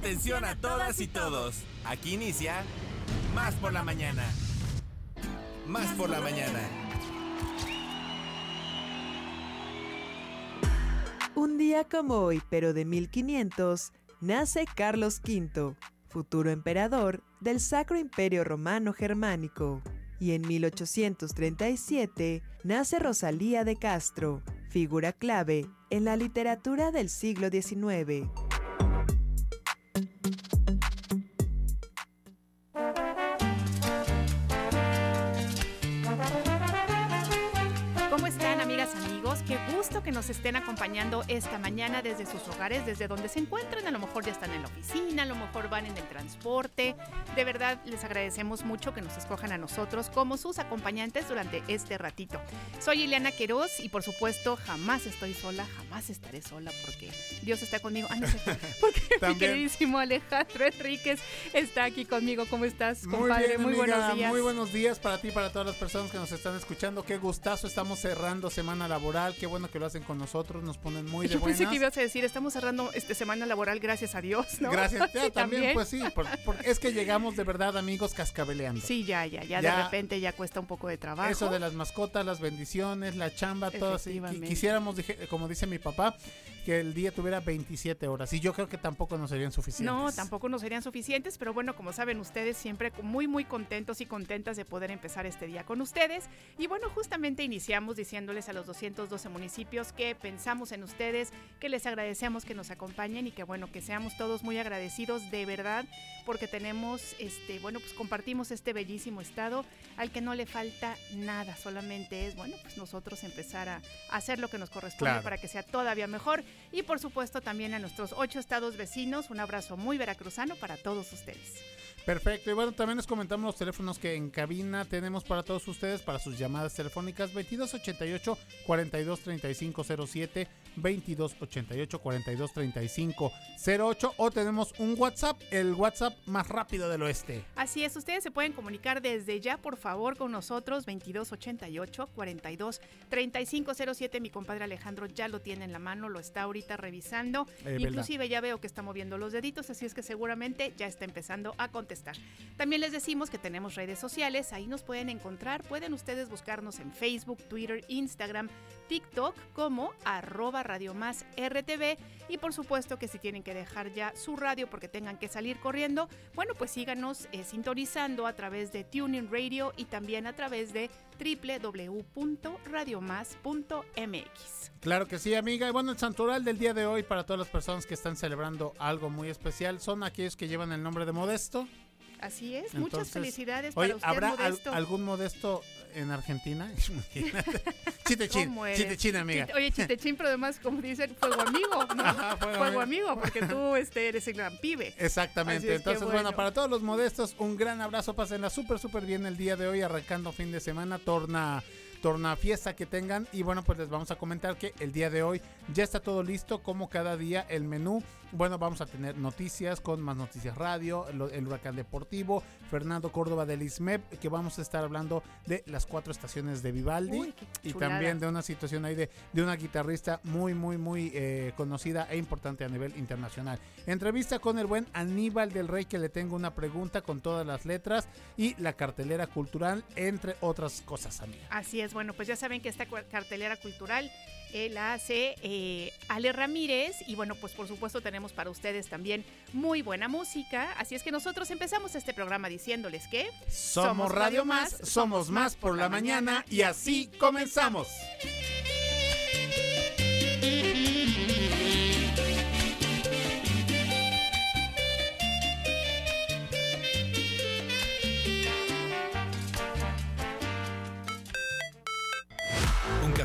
Atención a todas y todos. Aquí inicia Más por la mañana. Más por la mañana. Un día como hoy, pero de 1500, nace Carlos V, futuro emperador del Sacro Imperio Romano Germánico. Y en 1837 nace Rosalía de Castro, figura clave en la literatura del siglo XIX. Nos estén acompañando esta mañana desde sus hogares, desde donde se encuentran. A lo mejor ya están en la oficina, a lo mejor van en el transporte. De verdad, les agradecemos mucho que nos escojan a nosotros como sus acompañantes durante este ratito. Soy Ileana Queroz y por supuesto jamás estoy sola, jamás estaré sola porque Dios está conmigo. Ah, no sé, porque mi queridísimo Alejandro Enríquez está aquí conmigo. ¿Cómo estás, Muy compadre? bien, Muy amiga, buenos días. Muy buenos días para ti y para todas las personas que nos están escuchando. Qué gustazo, estamos cerrando semana laboral. Qué bueno que lo hacen con nosotros, nos ponen muy de Yo pensé buenas. que ibas a decir, estamos cerrando esta semana laboral, gracias a Dios, ¿no? Gracias, ya, Sí, también, pues sí, por- por- es que llegamos de verdad, amigos, cascabeleando. Sí, ya, ya, ya, Ya. de repente ya cuesta un poco de trabajo. Eso de las mascotas, las bendiciones, la chamba, todo así. Quisiéramos, como dice mi papá, que el día tuviera 27 horas. Y yo creo que tampoco nos serían suficientes. No, tampoco nos serían suficientes, pero bueno, como saben ustedes, siempre muy, muy contentos y contentas de poder empezar este día con ustedes. Y bueno, justamente iniciamos diciéndoles a los 212 municipios que pensamos en ustedes, que les agradecemos que nos acompañen y que bueno, que seamos todos muy agradecidos de verdad, porque tenemos, este, bueno, pues compartimos este bellísimo estado al que no le falta nada, solamente es, bueno, pues nosotros empezar a hacer lo que nos corresponde Claro. para que sea todavía mejor. Y por supuesto también a nuestros ocho estados vecinos, un abrazo muy veracruzano para todos ustedes. Perfecto, y bueno, también les comentamos los teléfonos que en cabina tenemos para todos ustedes, para sus llamadas telefónicas 2288 423507 2288 423508 o tenemos un WhatsApp, el WhatsApp más rápido del oeste. Así es, ustedes se pueden comunicar desde ya, por favor, con nosotros, 2288 42 3507. Mi compadre Alejandro ya lo tiene en la mano, lo está ahorita revisando. Eh, Inclusive ya veo que está moviendo los deditos, así es que seguramente ya está empezando a contestar. También les decimos que tenemos redes sociales, ahí nos pueden encontrar, pueden ustedes buscarnos en Facebook, Twitter, Instagram, TikTok como arroba Radio Más RTV y por supuesto que si tienen que dejar ya su radio porque tengan que salir corriendo, bueno pues síganos eh, sintonizando a través de Tuning Radio y también a través de www.radiomás.mx. Claro que sí, amiga. Y bueno, el santoral del día de hoy para todas las personas que están celebrando algo muy especial son aquellos que llevan el nombre de Modesto. Así es, muchas felicidades Oye, para usted, ¿habrá al- Modesto. algún Modesto en Argentina? Chiste chin, amiga. Chiste- Oye, chistechín, pero además, como dicen, fuego amigo, ¿no? Ajá, fuego fuego, amigo. amigo, porque tú este, eres el gran pibe. Exactamente. Entonces, bueno. bueno. para todos los modestos, un gran abrazo. Pásenla súper, súper bien el día de hoy, arrancando fin de semana. Torna, torna fiesta que tengan. Y bueno, pues les vamos a comentar que el día de hoy ya está todo listo, como cada día el menú. Bueno, vamos a tener noticias con más noticias radio, el huracán deportivo, Fernando Córdoba del ISMEP, que vamos a estar hablando de las cuatro estaciones de Vivaldi. Uy, y también de una situación ahí de, de una guitarrista muy, muy, muy eh, conocida e importante a nivel internacional. Entrevista con el buen Aníbal del Rey, que le tengo una pregunta con todas las letras y la cartelera cultural, entre otras cosas, amiga. Así es, bueno, pues ya saben que esta cartelera cultural eh, la hace eh, Ale Ramírez y bueno, pues por supuesto tenemos para ustedes también muy buena música, así es que nosotros empezamos este programa diciéndoles que Somos Radio Más, somos más por la mañana y así comenzamos.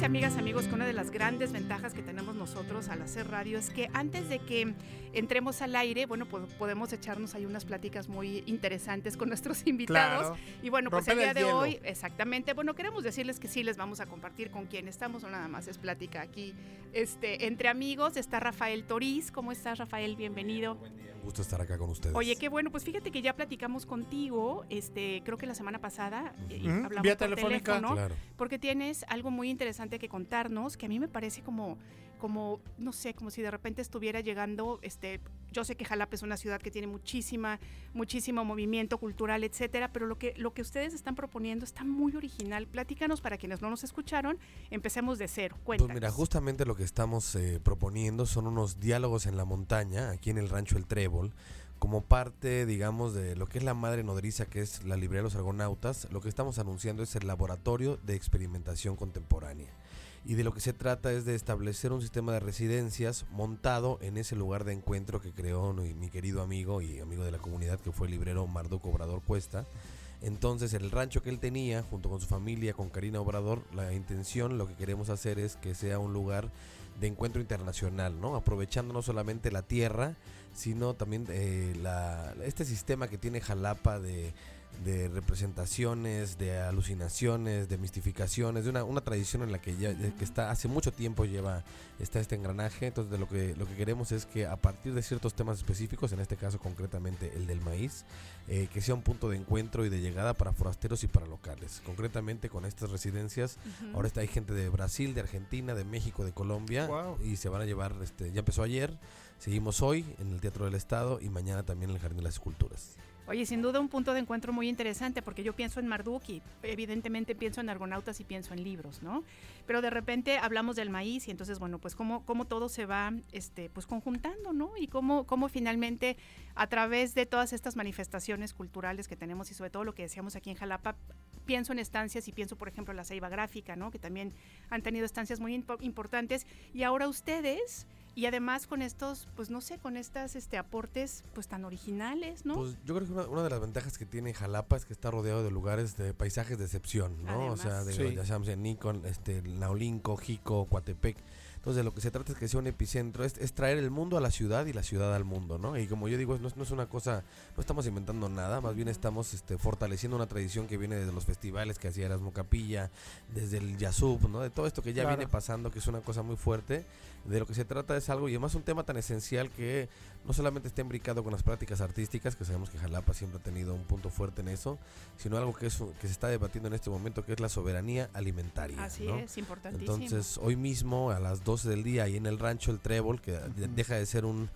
Fíjense, amigas, amigos, que una de las grandes ventajas que tenemos nosotros al hacer radio es que antes de que entremos al aire, bueno, pues podemos echarnos ahí unas pláticas muy interesantes con nuestros invitados. Claro. Y bueno, pues Romper el día el de hielo. hoy, exactamente, bueno, queremos decirles que sí les vamos a compartir con quién estamos, no nada más es plática aquí. Este, entre amigos está Rafael Toriz. ¿Cómo estás, Rafael? Bienvenido. Un gusto estar acá con ustedes. Oye, qué bueno, pues fíjate que ya platicamos contigo, este, creo que la semana pasada, y Ujú, hablamos vía por telefónica. teléfono, Claro. porque tienes algo muy interesante que contarnos, que a mí me parece como, como, no sé, como si de repente estuviera llegando, este, yo sé que Jalapa es una ciudad que tiene muchísima, muchísimo movimiento cultural, etcétera, pero lo que, lo que ustedes están proponiendo está muy original. Platícanos para quienes no nos escucharon, empecemos de cero. Cuéntanos. Pues mira, justamente lo que estamos eh, proponiendo son unos diálogos en la montaña, aquí en el rancho El Trébol, como parte, digamos, de lo que es la madre nodriza, que es la librería de los argonautas. Lo que estamos anunciando es el laboratorio de experimentación contemporánea. Y de lo que se trata es de establecer un sistema de residencias montado en ese lugar de encuentro que creó mi querido amigo y amigo de la comunidad, que fue el librero Marduco Obrador Cuesta. Entonces, el rancho que él tenía, junto con su familia, con Karina Obrador, la intención, lo que queremos hacer es que sea un lugar de encuentro internacional, ¿no? Aprovechando no solamente la tierra, sino también eh, este sistema que tiene Jalapa de, de representaciones, de alucinaciones, de mistificaciones, de una, una tradición en la que ya que está hace mucho tiempo lleva está este engranaje. Entonces, de lo que lo que queremos es que a partir de ciertos temas específicos, en este caso concretamente el del maíz, eh, que sea un punto de encuentro y de llegada para forasteros y para locales. Concretamente con estas residencias, ahora está hay gente de Brasil, de Argentina, de México, de Colombia Guau. y se van a llevar, este, ya empezó ayer, seguimos hoy en el Teatro del Estado y mañana también en el Jardín de las Esculturas. Oye, sin duda un punto de encuentro muy interesante, porque yo pienso en Marduk y evidentemente pienso en argonautas y pienso en libros, ¿no? Pero de repente hablamos del maíz y entonces, bueno, pues cómo, cómo todo se va este, pues conjuntando, ¿no? Y cómo, cómo finalmente a través de todas estas manifestaciones culturales que tenemos y sobre todo lo que decíamos aquí en Jalapa, pienso en estancias y pienso, por ejemplo, en la Ceiba Gráfica, ¿no? Que también han tenido estancias muy impo- importantes y ahora ustedes... Y además con estos, pues no sé, con estas este, aportes pues tan originales, ¿no? Pues yo creo que una, una de las ventajas que tiene Jalapa es que está rodeado de lugares de paisajes de excepción, ¿no? o sea, de, Sí. ya sabemos, en Nikon, este, Naulinco, Jico, Coatepec. Entonces, de lo que se trata es que sea un epicentro, es, es traer el mundo a la ciudad y la ciudad al mundo, ¿no? Y como yo digo, no, es- no es una cosa, no estamos inventando nada, más bien estamos este, fortaleciendo una tradición que viene desde los festivales que hacía Erasmo Capilla, desde el Yasub, ¿no? De todo esto que ya Claro. viene pasando, que es una cosa muy fuerte. De lo que se trata es algo, y además un tema tan esencial que no solamente está imbricado con las prácticas artísticas, que sabemos que Jalapa siempre ha tenido un punto fuerte en eso, sino algo que, es, que se está debatiendo en este momento, que es la soberanía alimentaria. Así ¿no? es, importantísimo. Entonces, hoy mismo a las 12 del día, ahí en el rancho El Trébol, que de- Ujú. deja de ser un,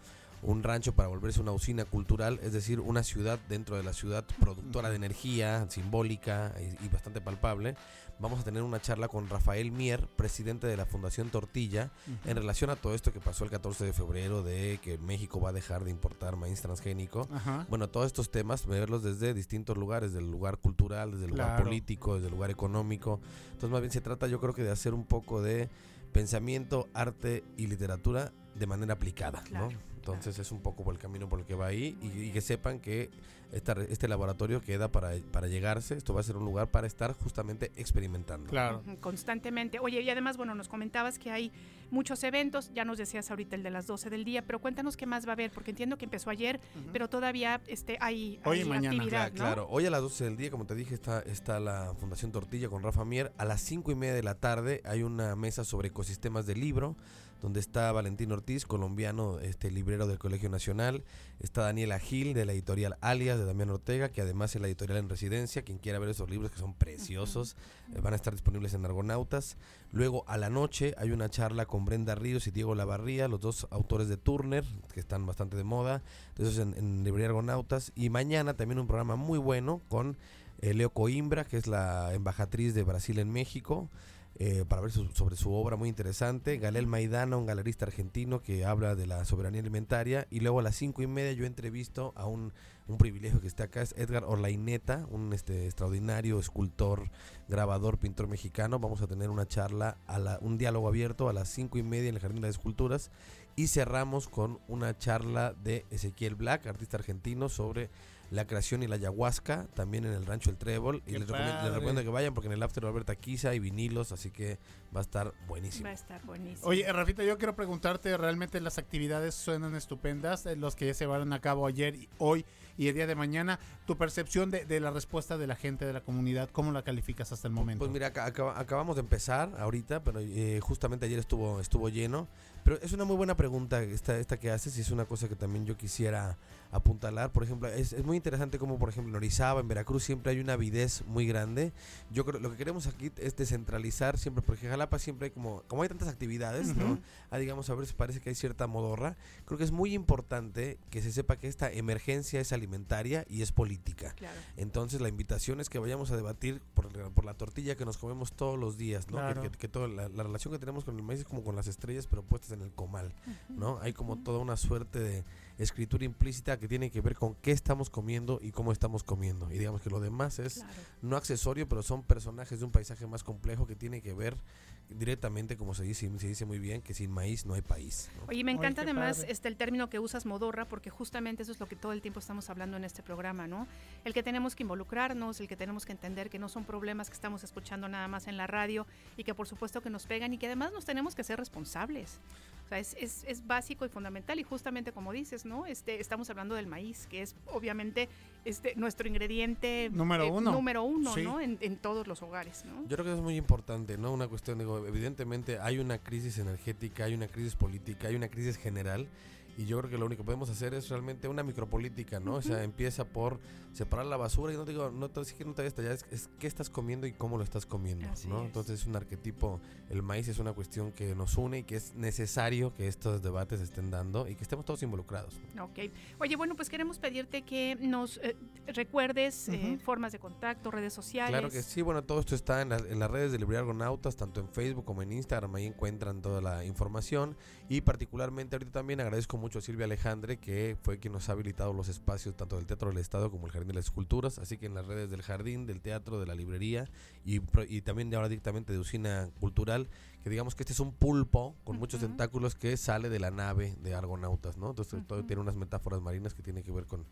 un rancho para volverse una usina cultural, es decir, una ciudad dentro de la ciudad productora de energía, simbólica y, y bastante palpable, vamos a tener una charla con Rafael Mier, presidente de la Fundación Tortilla, en relación a todo esto que pasó el 14 de febrero de que México va a dejar de importar maíz transgénico. Ajá. Bueno, todos estos temas, verlos desde distintos lugares, desde el lugar cultural, desde el lugar político, desde el lugar económico. Entonces, más bien se trata, yo creo que de hacer un poco de pensamiento, arte y literatura de manera aplicada, Claro, ¿no? Entonces es un poco por el camino por el que va ahí y, y que sepan que esta re- este laboratorio queda para, para llegarse, esto va a ser un lugar para estar justamente experimentando. Claro. Constantemente. Oye, y además, bueno, nos comentabas que hay muchos eventos, ya nos decías ahorita el de las 12 del día, pero cuéntanos qué más va a haber, porque entiendo que empezó ayer, pero todavía este, hay, Hoy y hay mañana. actividad, Cla- ¿no? Claro, hoy a las 12 del día, como te dije, está, está la Fundación Tortilla con Rafa Mier. A las 5 y media de la tarde hay una mesa sobre ecosistemas del libro, donde está Valentín Ortiz, colombiano, este librero del Colegio Nacional. Está Daniela Gil, de la editorial Alias, de Damián Ortega, que además es la editorial en residencia. Quien quiera ver esos libros que son preciosos, eh, van a estar disponibles en Argonautas. Luego, a la noche, hay una charla con Brenda Ríos y Diego Lavarría, los dos autores de Turner, que están bastante de moda. Entonces, en, en Librería Argonautas. Y mañana también un programa muy bueno con eh, Leo Coimbra, que es la embajatriz de Brasil en México. Eh, para ver su- sobre su obra muy interesante. Galel Maidana, un galerista argentino que habla de la soberanía alimentaria. Y luego a las cinco y media yo entrevisto a un, un privilegio que está acá, es Edgar Orlaineta, un este, extraordinario escultor, grabador, pintor mexicano. Vamos a tener una charla, a la- un diálogo abierto a las cinco y media en el Jardín de Esculturas. Y cerramos con una charla de Ezequiel Black, artista argentino, sobre la creación y la ayahuasca, también en el rancho El Trébol. Y les recomiendo, les recomiendo que vayan porque en el after va a haber taquiza y vinilos, así que va a estar buenísimo. Va a estar buenísimo. Oye, Rafita, yo quiero preguntarte, realmente las actividades suenan estupendas, eh, los que ya se llevaron a cabo ayer, y hoy y el día de mañana. Tu percepción de, de la respuesta de la gente, de la comunidad, ¿cómo la calificas hasta el momento? Pues mira, acá- acaba- acabamos de empezar ahorita, pero eh, justamente ayer estuvo, estuvo lleno. Pero es una muy buena pregunta esta, esta que haces y es una cosa que también yo quisiera apuntalar. Por ejemplo, es, es muy interesante como, por ejemplo, en Orizaba, en Veracruz, siempre hay una avidez muy grande. Yo creo lo que queremos aquí es descentralizar siempre, porque en Jalapa siempre hay como, como hay tantas actividades, ¿no? Ah, digamos, a veces parece que hay cierta modorra. Creo que es muy importante que se sepa que esta emergencia es alimentaria y es política. Claro. Entonces la invitación es que vayamos a debatir por, por la tortilla que nos comemos todos los días, ¿no? Que- Claro. Que, que toda la, la relación que tenemos con el maíz es como con las estrellas, pero puestas en el comal, ¿no? Hay como toda una suerte de escritura implícita que tiene que ver con qué estamos comiendo y cómo estamos comiendo. Y digamos que lo demás es Claro. no accesorio, pero son personajes de un paisaje más complejo que tiene que ver directamente, como se dice, se dice muy bien, que sin maíz no hay país. ¿no? Oye, me encanta además padre. este el término que usas modorra porque justamente eso es lo que todo el tiempo estamos hablando en este programa, ¿no? El que tenemos que involucrarnos, el que tenemos que entender que no son problemas que estamos escuchando nada más en la radio y que por supuesto que nos pegan y que además nos tenemos que ser responsables. O sea, es, es- es básico y fundamental y justamente como dices, ¿no? Este, estamos hablando del maíz, que es obviamente este, nuestro ingrediente Número eh, uno. número uno, Sí. ¿no? En, en todos los hogares, ¿no? Yo creo que eso es muy importante, ¿no? Una cuestión, digo, evidentemente hay una crisis energética, hay una crisis política, hay una crisis general. Y yo creo que lo único que podemos hacer es realmente una micropolítica, ¿no? O sea, empieza por separar la basura y no te digo, no te, sí que no te allá, es, es qué estás comiendo y cómo lo estás comiendo, Así ¿no? es. Entonces es un arquetipo, el maíz es una cuestión que nos une y que es necesario que estos debates estén dando y que estemos todos involucrados. Ok. Oye, bueno, pues queremos pedirte que nos eh, recuerdes eh, Ujú. formas de contacto, redes sociales. Claro que sí, bueno, todo esto está en, las- en las redes de Librería Argonautas, tanto en Facebook como en Instagram, ahí encuentran toda la información y particularmente ahorita también agradezco mucho a Silvia Alejandre que fue quien nos ha habilitado los espacios tanto del Teatro del Estado como el Jardín de las Esculturas, así que en las redes del Jardín, del Teatro, de la Librería y, y también de ahora directamente de Usina Cultural, que digamos que este es un pulpo con muchos tentáculos que sale de la nave de Argonautas, ¿no? Entonces todo tiene unas metáforas marinas que tienen que ver con,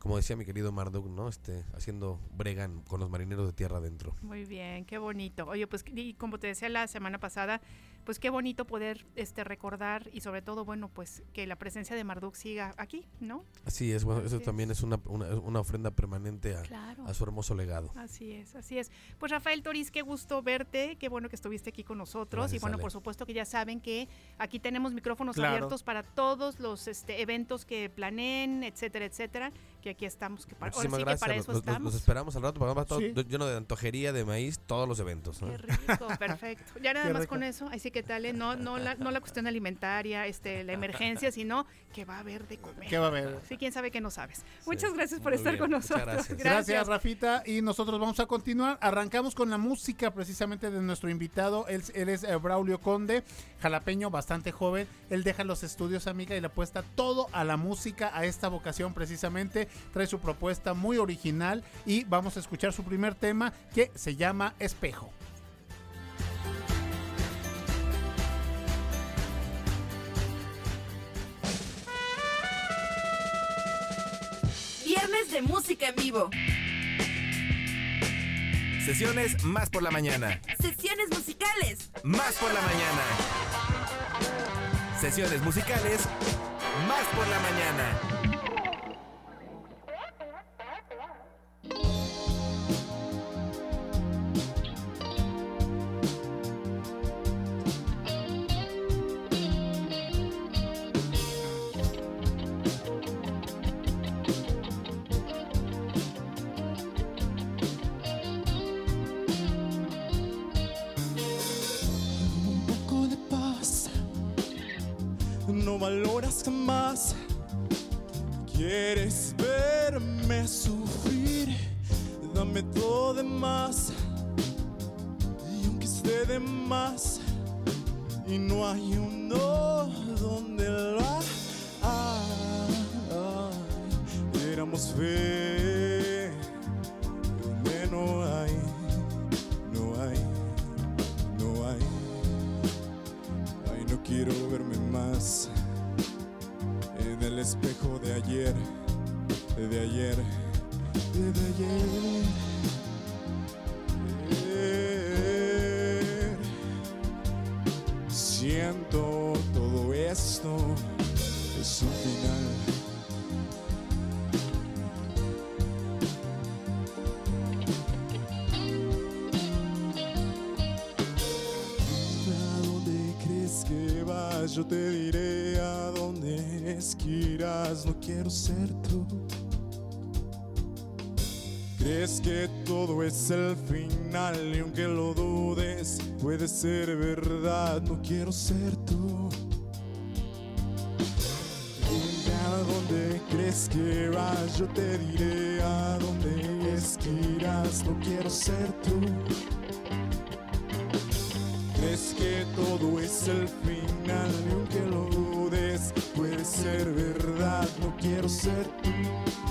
como decía mi querido Marduk, ¿no? Este, haciendo bregan con los marineros de tierra adentro. Muy bien, qué bonito. Oye, pues y como te decía la semana pasada, pues qué bonito poder este recordar y sobre todo, bueno, pues que la presencia de Marduk siga aquí, ¿no? Así es, bueno, eso también es. una, una, una ofrenda permanente a, Claro. a su hermoso legado. Así es, así es. Pues Rafael Toriz, qué gusto verte, qué bueno que estuviste aquí con nosotros y bueno, Ale. por supuesto que ya saben que aquí tenemos micrófonos Claro. abiertos para todos los este, eventos que planeen, etcétera, etcétera, que aquí estamos, que para, ahora Muchísimas sí que gracias. para los, eso los- los estamos. esperamos al rato para va todo Sí. lleno de antojería, de maíz, todos los eventos. ¿no? Qué rico, perfecto. Ya nada Qué más rico. con eso, así que tal, no, no, la, no la cuestión alimentaria, este, la emergencia, sino que va a haber de comer. ¿Qué va a haber? Sí, quién sabe que no sabes. Muchas gracias por muy estar bien, con nosotros. gracias. Gracias. Rafita. Y nosotros vamos a continuar. Arrancamos con la música precisamente de nuestro invitado. Él, él es eh, Braulio Conde, jalapeño, bastante joven. Él deja los estudios, amiga, y le apuesta todo a la música, a esta vocación precisamente. Trae su propuesta muy original y vamos a escuchar su primer tema que se llama Espejo. Viernes de música en vivo. Sesiones más por la mañana. Sesiones musicales. Más por la mañana. Sesiones musicales. Más por la mañana. Quieres verme sufrir. Dame todo de más. Y aunque esté de más. Y no hay uno donde la hay. Éramos fe. Ser tú. Crees que todo es el final y aunque lo dudes, puede ser verdad. No quiero ser tú. Dime a dónde crees que vas, yo te diré a dónde es que irás. No quiero ser tú. No quiero ser tú.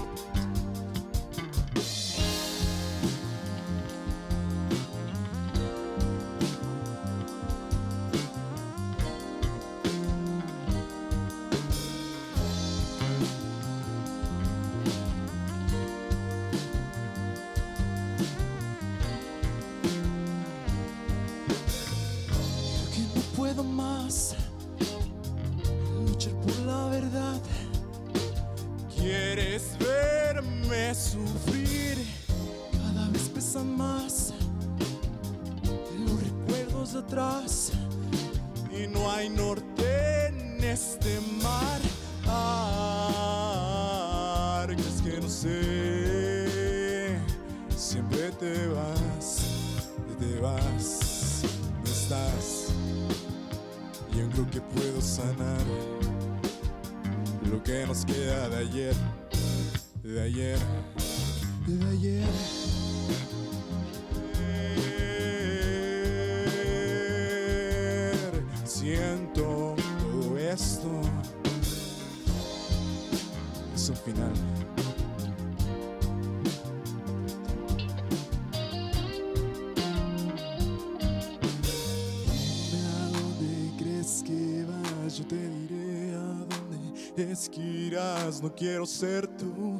No quiero ser tú.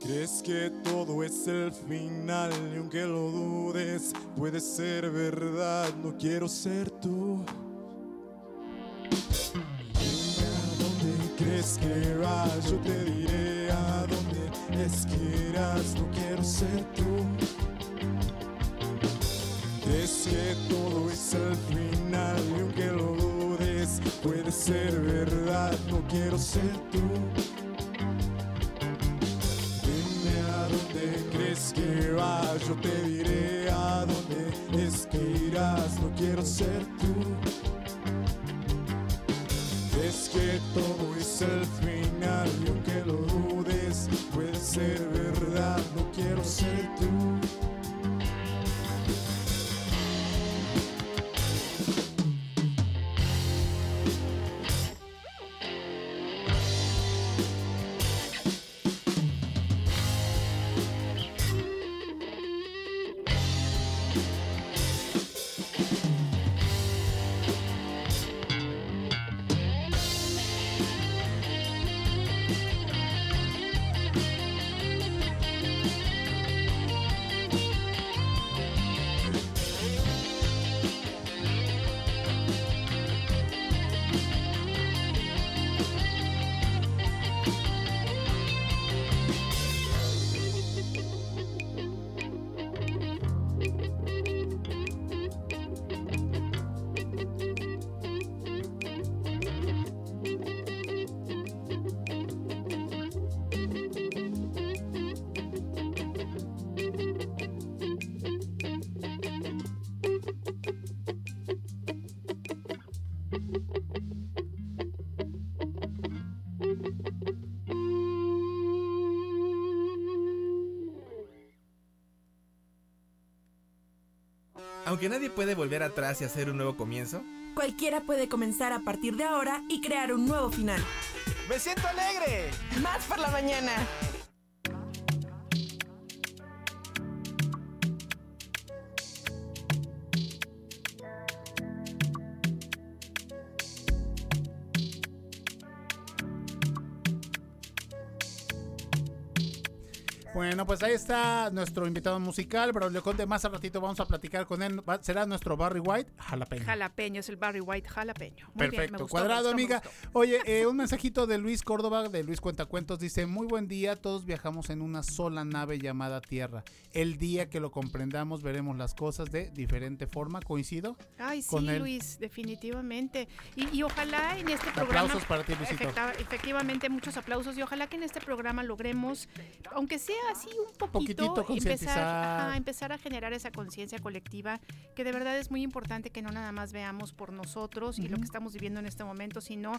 Crees que todo es el final y aunque lo dudes, puede ser verdad, no quiero ser tú. Crees que vas, yo te diré a dónde es que irás, no quiero ser tú. Crees que todo es el final y aunque lo puede ser verdad, no quiero ser tú. Dime a dónde crees que vas, yo te diré a dónde es que irás, no quiero ser tú. Aunque nadie puede volver atrás y hacer un nuevo comienzo, Cualquiera puede comenzar a partir de ahora y crear un nuevo final. ¡Me siento alegre! Más por la mañana. Está nuestro invitado musical, Braulio Conde. Más al ratito vamos a platicar con él. Será nuestro Barry White jalapeño. Jalapeño, es el Barry White jalapeño. Muy bien, me Perfecto, me cuadrado, gustó, amiga. Oye, eh, un mensajito de Luis Córdoba, de Luis Cuentacuentos, dice, muy buen día, todos viajamos en una sola nave llamada Tierra. El día que lo comprendamos veremos las cosas de diferente forma, ¿coincido? Ay, sí, con él. Luis, definitivamente. Y, y ojalá en este programa. Aplausos para ti, Luisito. Efectivamente, muchos aplausos. Y ojalá que en este programa logremos, aunque sea así un poquito, Poquitito empezar, ajá, empezar a generar esa conciencia colectiva, que de verdad es muy importante que no nada más veamos por nosotros y lo que estamos viviendo en este momento, sino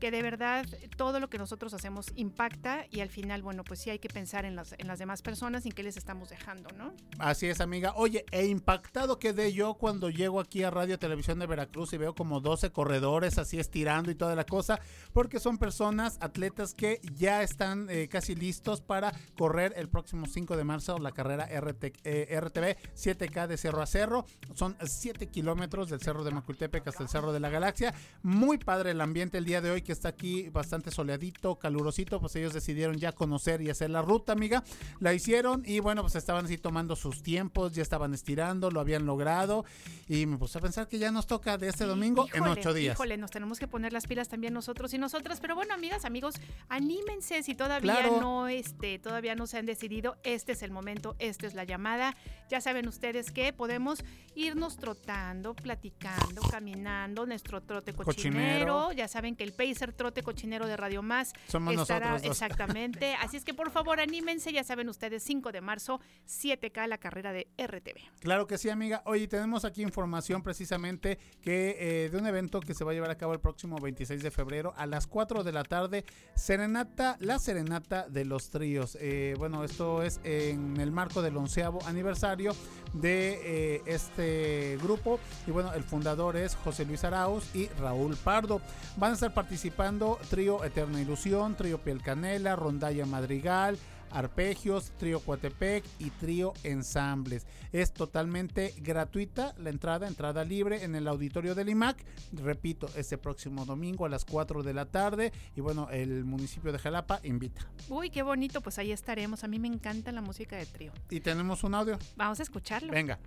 que de verdad todo lo que nosotros hacemos impacta y al final, bueno, pues sí hay que pensar en las, en las demás personas y en qué les estamos dejando, ¿no? Así es, amiga. Oye, e impactado quedé yo cuando llego aquí a Radio Televisión de Veracruz y veo como 12 corredores así estirando y toda la cosa, porque son personas, atletas que ya están eh, casi listos para correr el próximo 5 de marzo la carrera RT, eh, RTV 7K de Cerro a Cerro. Son 7 kilómetros del Cerro de Macultepec hasta el Cerro de la Galaxia. Muy padre el ambiente el día de hoy que está aquí bastante soleadito, calurosito, pues ellos decidieron ya conocer y hacer la ruta, amiga. La hicieron y bueno, pues estaban así tomando sus tiempos, ya estaban estirando, lo habían logrado y me puse a pensar que ya nos toca de este domingo en Híjole, ocho días. Híjole, nos tenemos que poner las pilas también nosotros y nosotras. Pero bueno, amigas, amigos, anímense si todavía Claro. no este, todavía no se han decidido. Este es el momento, esta es la llamada. Ya saben ustedes que podemos irnos trotando, platicando, caminando, nuestro trote cochinero. Cochinero. Ya saben que el Pacer trote cochinero de Radio Más Somos estará nosotros dos. exactamente. Así es que por favor anímense, ya saben ustedes, 5 de marzo, 7K la carrera de RTV. Claro que sí, amiga. Oye, tenemos aquí información precisamente que eh, de un evento que se va a llevar a cabo el próximo 26 de febrero a las 4 de la tarde. Serenata, la Serenata de los Tríos. Eh, bueno, esto es en el marco del onceavo aniversario de eh, este grupo. Y bueno, el fundador es José Luis Arauz y Raúl Pardo. Van a estar participando Trío Eterna Ilusión, Trío Piel Canela, Rondalla Madrigal. Arpegios, Trío Coatepec y Trío Ensambles. Es totalmente gratuita la entrada, entrada libre en el auditorio del IMAC. Repito, este próximo domingo a las 4 de la tarde. Y bueno, el municipio de Jalapa invita. Uy, qué bonito, pues ahí estaremos. A mí me encanta la música de trío. Y tenemos un audio. Vamos a escucharlo. Venga.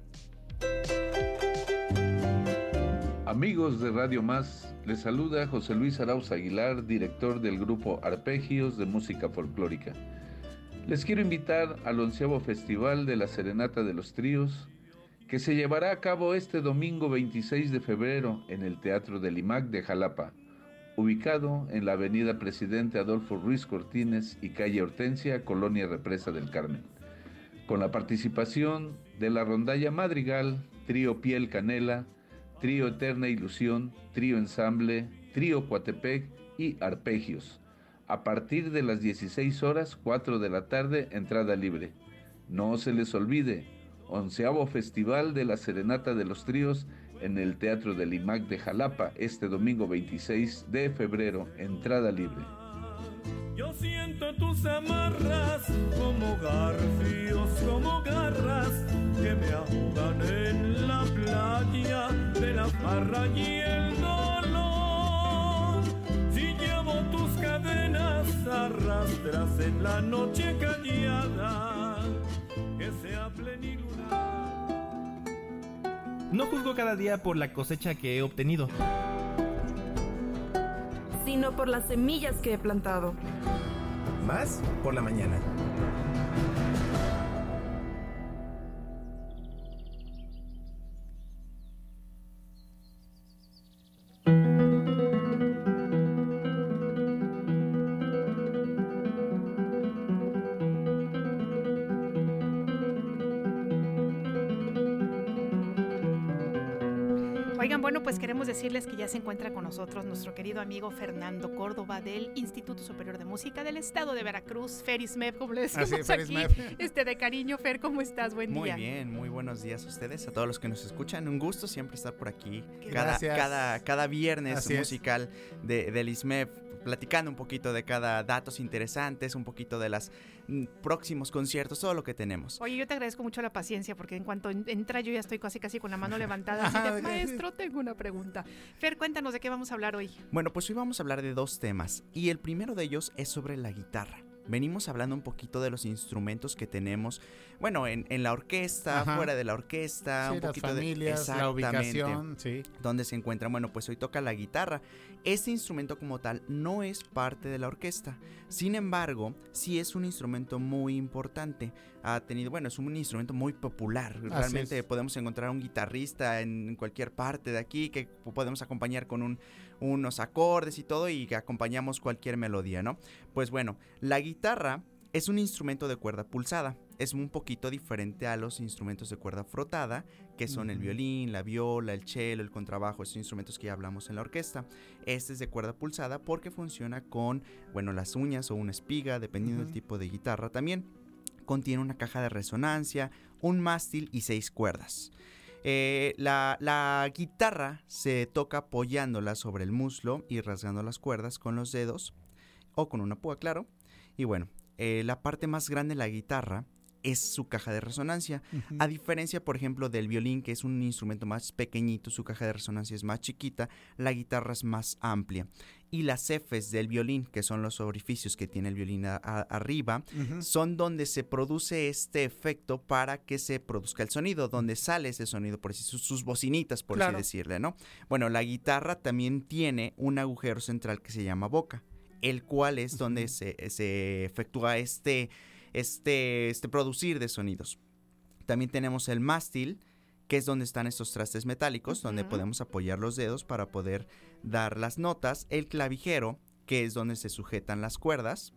Amigos de Radio Más, les saluda José Luis Arauz Aguilar, director del grupo Arpegios de Música Folclórica. Les quiero invitar al onceavo Festival de la Serenata de los Tríos, que se llevará a cabo este domingo 26 de febrero en el Teatro del IMAC de Jalapa, ubicado en la avenida Presidente Adolfo Ruiz Cortines y calle Hortensia, Colonia Represa del Carmen. Con la participación de la Rondalla Madrigal, Trío Piel Canela, Trío Eterna Ilusión, Trío Ensamble, Trío Coatepec y Arpegios. A partir de las 16 horas, 4 de la tarde, entrada libre. No se les olvide, onceavo Festival de la Serenata de los Tríos en el Teatro del IMAC de Jalapa, este domingo 26 de febrero, entrada libre. Yo siento tus amarras como garfios, como garras que me ahogan en la playa de la farra y el dolor. Si llevo tus cadenas arrastras en la noche callada, que sea pleniluna. No juzgo cada día por la cosecha que he obtenido. sino por las semillas que he plantado. Más por la mañana. Decirles que ya se encuentra con nosotros nuestro querido amigo Fernando Córdoba del Instituto Superior de Música del Estado de Veracruz, Ferismev, como le decimos Así es, aquí, este de cariño. Fer, ¿cómo estás? Buen Muy día. bien, muy buenos días a ustedes, a todos los que nos escuchan. Un gusto siempre estar por aquí. Cada, Gracias. cada, cada viernes Así es. musical de, del ISMEF, platicando un poquito de cada datos interesantes, un poquito de los próximos conciertos, todo lo que tenemos. Oye, yo te agradezco mucho la paciencia porque en cuanto en- entra yo ya estoy casi casi con la mano levantada. así Ajá, de, maestro, tengo una pregunta. Fer, cuéntanos de qué vamos a hablar hoy. Bueno, pues hoy vamos a hablar de dos temas y el primero de ellos es sobre la guitarra. Venimos hablando un poquito de los instrumentos que tenemos, bueno, en, en la orquesta, Ajá. fuera de la orquesta, Sí, un las poquito familias, de la ubicación, sí. Donde se encuentran, bueno, pues hoy toca la guitarra. Este instrumento como tal no es parte de la orquesta. Sin embargo, sí es un instrumento muy importante. Ha tenido, bueno, es un instrumento muy popular. Realmente podemos encontrar un guitarrista en cualquier parte de aquí que podemos acompañar con un- unos acordes y todo y acompañamos cualquier melodía, ¿no? Pues bueno, la guitarra es un instrumento de cuerda pulsada. Es un poquito diferente a los instrumentos de cuerda frotada, que son el violín, la viola, el cello, el contrabajo, esos instrumentos que ya hablamos en la orquesta. Este es de cuerda pulsada porque funciona con, bueno, las uñas o una espiga, dependiendo del tipo de guitarra también. Contiene una caja de resonancia, un mástil y seis cuerdas. Eh, la, la guitarra se toca apoyándola sobre el muslo y rasgando las cuerdas con los dedos o con una púa, claro. Y bueno, eh, la parte más grande de la guitarra es su caja de resonancia. A diferencia, por ejemplo, del violín, que es un instrumento más pequeñito, su caja de resonancia es más chiquita, la guitarra es más amplia. Y las Fs del violín, que son los orificios que tiene el violín a- a- arriba, son donde se produce este efecto para que se produzca el sonido, donde sale ese sonido, por así, sus, sus bocinitas, por Claro. así decirle, ¿no? Bueno, la guitarra también tiene un agujero central que se llama boca, el cual es donde se, se efectúa este, este, este producir de sonidos. También tenemos el mástil, que es donde están estos trastes metálicos, donde podemos apoyar los dedos para poder dar las notas. El clavijero, que es donde se sujetan las cuerdas.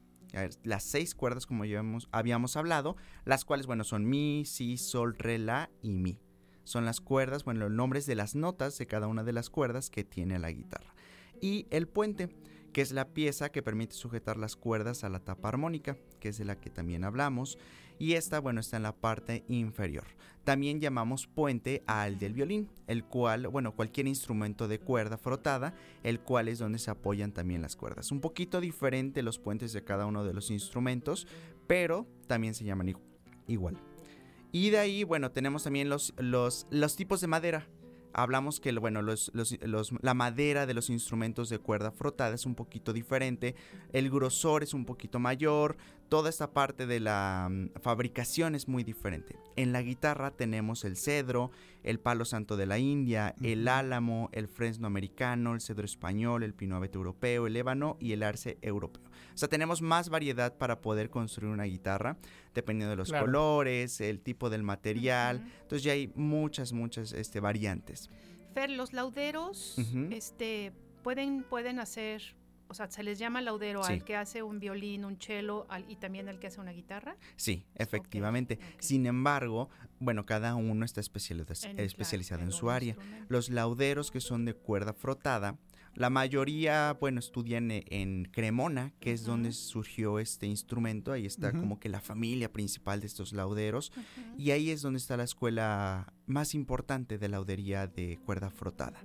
Las seis cuerdas, como ya hemos- habíamos hablado, las cuales, bueno, son mi, si, sol, re, la y mi. Son las cuerdas, bueno, los nombres de las notas de cada una de las cuerdas que tiene la guitarra. Y el puente, que es la pieza que permite sujetar las cuerdas a la tapa armónica, que es de la que también hablamos. Y esta, bueno, está en la parte inferior. También llamamos puente al del violín, el cual, bueno, cualquier instrumento de cuerda frotada, el cual es donde se apoyan también las cuerdas. Un poquito diferente los puentes de cada uno de los instrumentos, pero también se llaman igu- igual. Y de ahí, bueno, tenemos también los, los, los tipos de madera. Hablamos que, bueno, los, los- los- la madera de los instrumentos de cuerda frotada es un poquito diferente, el grosor es un poquito mayor, toda esta parte de la mm, fabricación es muy diferente. En la guitarra tenemos el cedro, el palo santo de la India, el álamo, el fresno americano, el cedro español, el pino europeo, el ébano y el arce europeo. O sea, tenemos más variedad para poder construir una guitarra, dependiendo de los Claro. colores, el tipo del material. Entonces ya hay muchas, muchas este, variantes. Fer, los lauderos, este, pueden, pueden hacer, o sea, se les llama laudero Sí. al que hace un violín, un cello al- y también al que hace una guitarra. Sí, efectivamente. Sin embargo, bueno, cada uno está especializ- En- claro, especializado en en su área. Los lauderos que son de cuerda frotada, la mayoría, bueno, estudian e- en Cremona, que es donde surgió este instrumento. Ahí está como que la familia principal de estos lauderos. Y ahí es donde está la escuela más importante de laudería de cuerda frotada.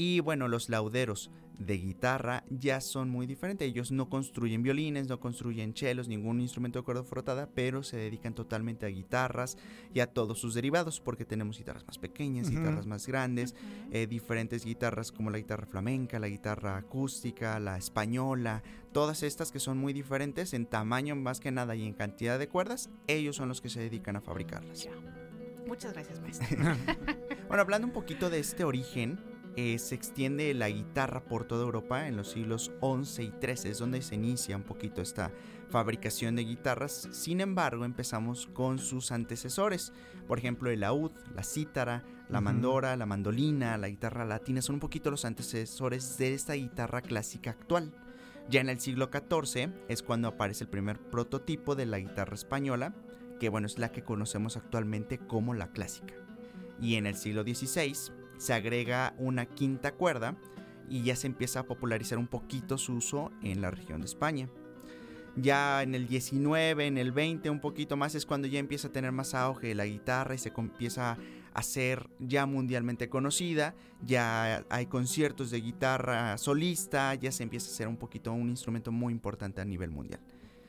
Y bueno, los lauderos de guitarra ya son muy diferentes. Ellos no construyen violines, no construyen chelos, ningún instrumento de cuerda frotada, pero se dedican totalmente a guitarras y a todos sus derivados, porque tenemos guitarras más pequeñas, guitarras más grandes, eh, diferentes guitarras como la guitarra flamenca, la guitarra acústica, la española, todas estas que son muy diferentes en tamaño más que nada y en cantidad de cuerdas, ellos son los que se dedican a fabricarlas. Ya. Muchas gracias, maestro. Bueno, hablando un poquito de este origen, eh, se extiende la guitarra por toda Europa en los siglos XI y XIII, es donde se inicia un poquito esta fabricación de guitarras. Sin embargo, empezamos con sus antecesores, por ejemplo, el laúd, la cítara, la mandora, la mandolina, la guitarra latina, son un poquito los antecesores de esta guitarra clásica actual. Ya en el siglo XIV es cuando aparece el primer prototipo de la guitarra española, que bueno, es la que conocemos actualmente como la clásica. Y en el siglo XVI se agrega una quinta cuerda y ya se empieza a popularizar un poquito su uso en la región de España. Ya en el 19, en el 20, un poquito más es cuando ya empieza a tener más auge la guitarra y se empieza a ser ya mundialmente conocida. Ya hay conciertos de guitarra solista, ya se empieza a ser un poquito un instrumento muy importante a nivel mundial.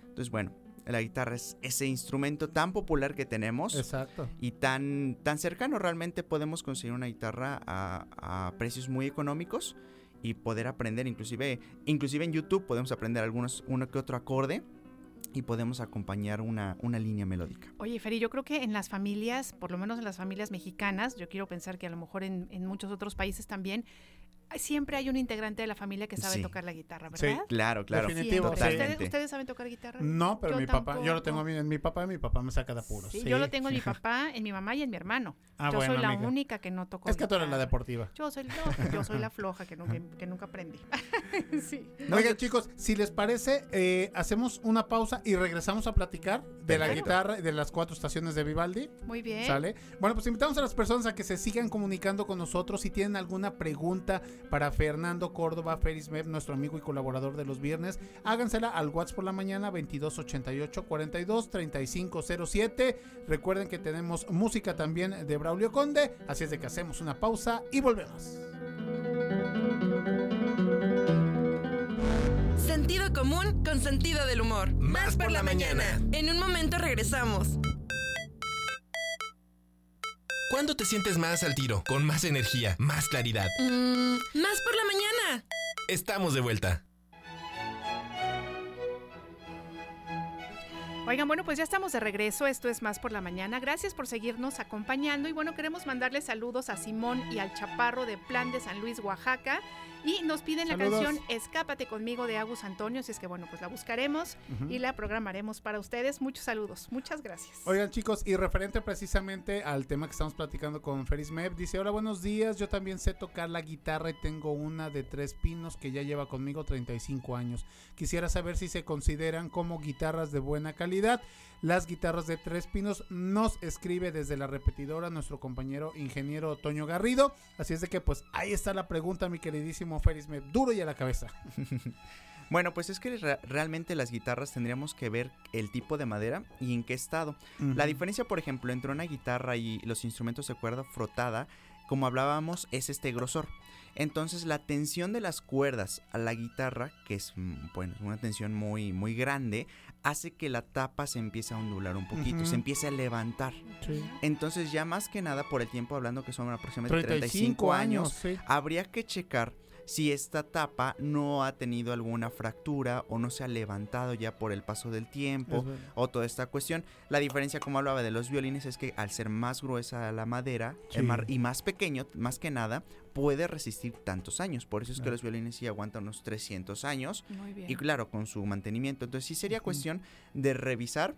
Entonces, bueno, la guitarra es ese instrumento tan popular que tenemos Exacto. y tan, tan cercano. Realmente podemos conseguir una guitarra a, a precios muy económicos y poder aprender, inclusive, inclusive en YouTube podemos aprender algunos, uno que otro acorde y podemos acompañar una, una línea melódica. Oye, Feri, yo creo que en las familias, por lo menos en las familias mexicanas, yo quiero pensar que a lo mejor en, en muchos otros países también, siempre hay un integrante de la familia que sabe Sí. tocar la guitarra, Sí, ¿verdad? Claro, claro. Definitivo. ¿Ustedes, ustedes saben tocar guitarra? No, pero Yo mi papá, yo lo tengo en mi papá y mi papá me saca de apuros. Sí, Sí, yo lo tengo en mi papá, en mi mamá y en mi hermano. Ah, yo bueno, soy la amiga. única que no toco Es que tú eres la deportiva. Yo soy, no, yo soy la floja que nunca, que nunca aprendí. sí. Oigan, chicos, si les parece, eh, hacemos una pausa y regresamos a platicar de la guitarra y de las cuatro estaciones de Vivaldi. Muy bien. ¿Sale? Bueno, pues invitamos a las personas a que se sigan comunicando con nosotros. Si tienen alguna pregunta para Fernando Córdoba Ferismep, nuestro amigo y colaborador de los viernes, hágansela al WhatsApp por la mañana 2288 42 3507. Recuerden que tenemos música también de Braulio Conde, así es de que hacemos una pausa y volvemos. Sentido común con sentido del humor. Más por la mañana. En un momento regresamos. ¿Cuándo te sientes más al tiro? Con más energía, más claridad. Mm, más por la mañana. Estamos de vuelta. Oigan, bueno, pues ya estamos de regreso. Esto es Más por la Mañana. Gracias por seguirnos acompañando. Y bueno, queremos mandarles saludos a Simón y al Chaparro de Plan de San Luis, Oaxaca. Y nos piden la canción Escápate conmigo de Agus Antonio. Así es que bueno, pues la buscaremos y la programaremos para ustedes. Muchos saludos. Muchas gracias. Oigan chicos, y referente precisamente al tema que estamos platicando con Feris Mep, dice, hola buenos días, yo también sé tocar la guitarra y tengo una de tres pinos que ya lleva conmigo 35 años. Quisiera saber si se consideran como guitarras de buena calidad. Las guitarras de tres pinos nos escribe desde la repetidora nuestro compañero ingeniero Toño Garrido. Así es de que pues ahí está la pregunta, mi queridísimo Feris Mep, duro y a la cabeza. Bueno, pues es que re- realmente las guitarras tendríamos que ver el tipo de madera y en qué estado. La diferencia, por ejemplo, entre una guitarra y los instrumentos de cuerda frotada, como hablábamos, es este grosor. Entonces la tensión de las cuerdas a la guitarra, que es mm, bueno, una tensión muy, muy grande, hace que la tapa se empiece a ondular un poquito, se empiece a levantar. Sí. Entonces ya más que nada por el tiempo hablando que son aproximadamente 35 35 años, años, sí. habría que checar si esta tapa no ha tenido alguna fractura o no se ha levantado ya por el paso del tiempo o toda esta cuestión. La diferencia, como hablaba de los violines, es que al ser más gruesa la madera eh, Sí. mar- y más pequeño, más que nada, puede resistir tantos años. Por eso es que los violines sí aguantan unos 300 años. Muy bien. Y claro, con su mantenimiento. Entonces sí sería cuestión de revisar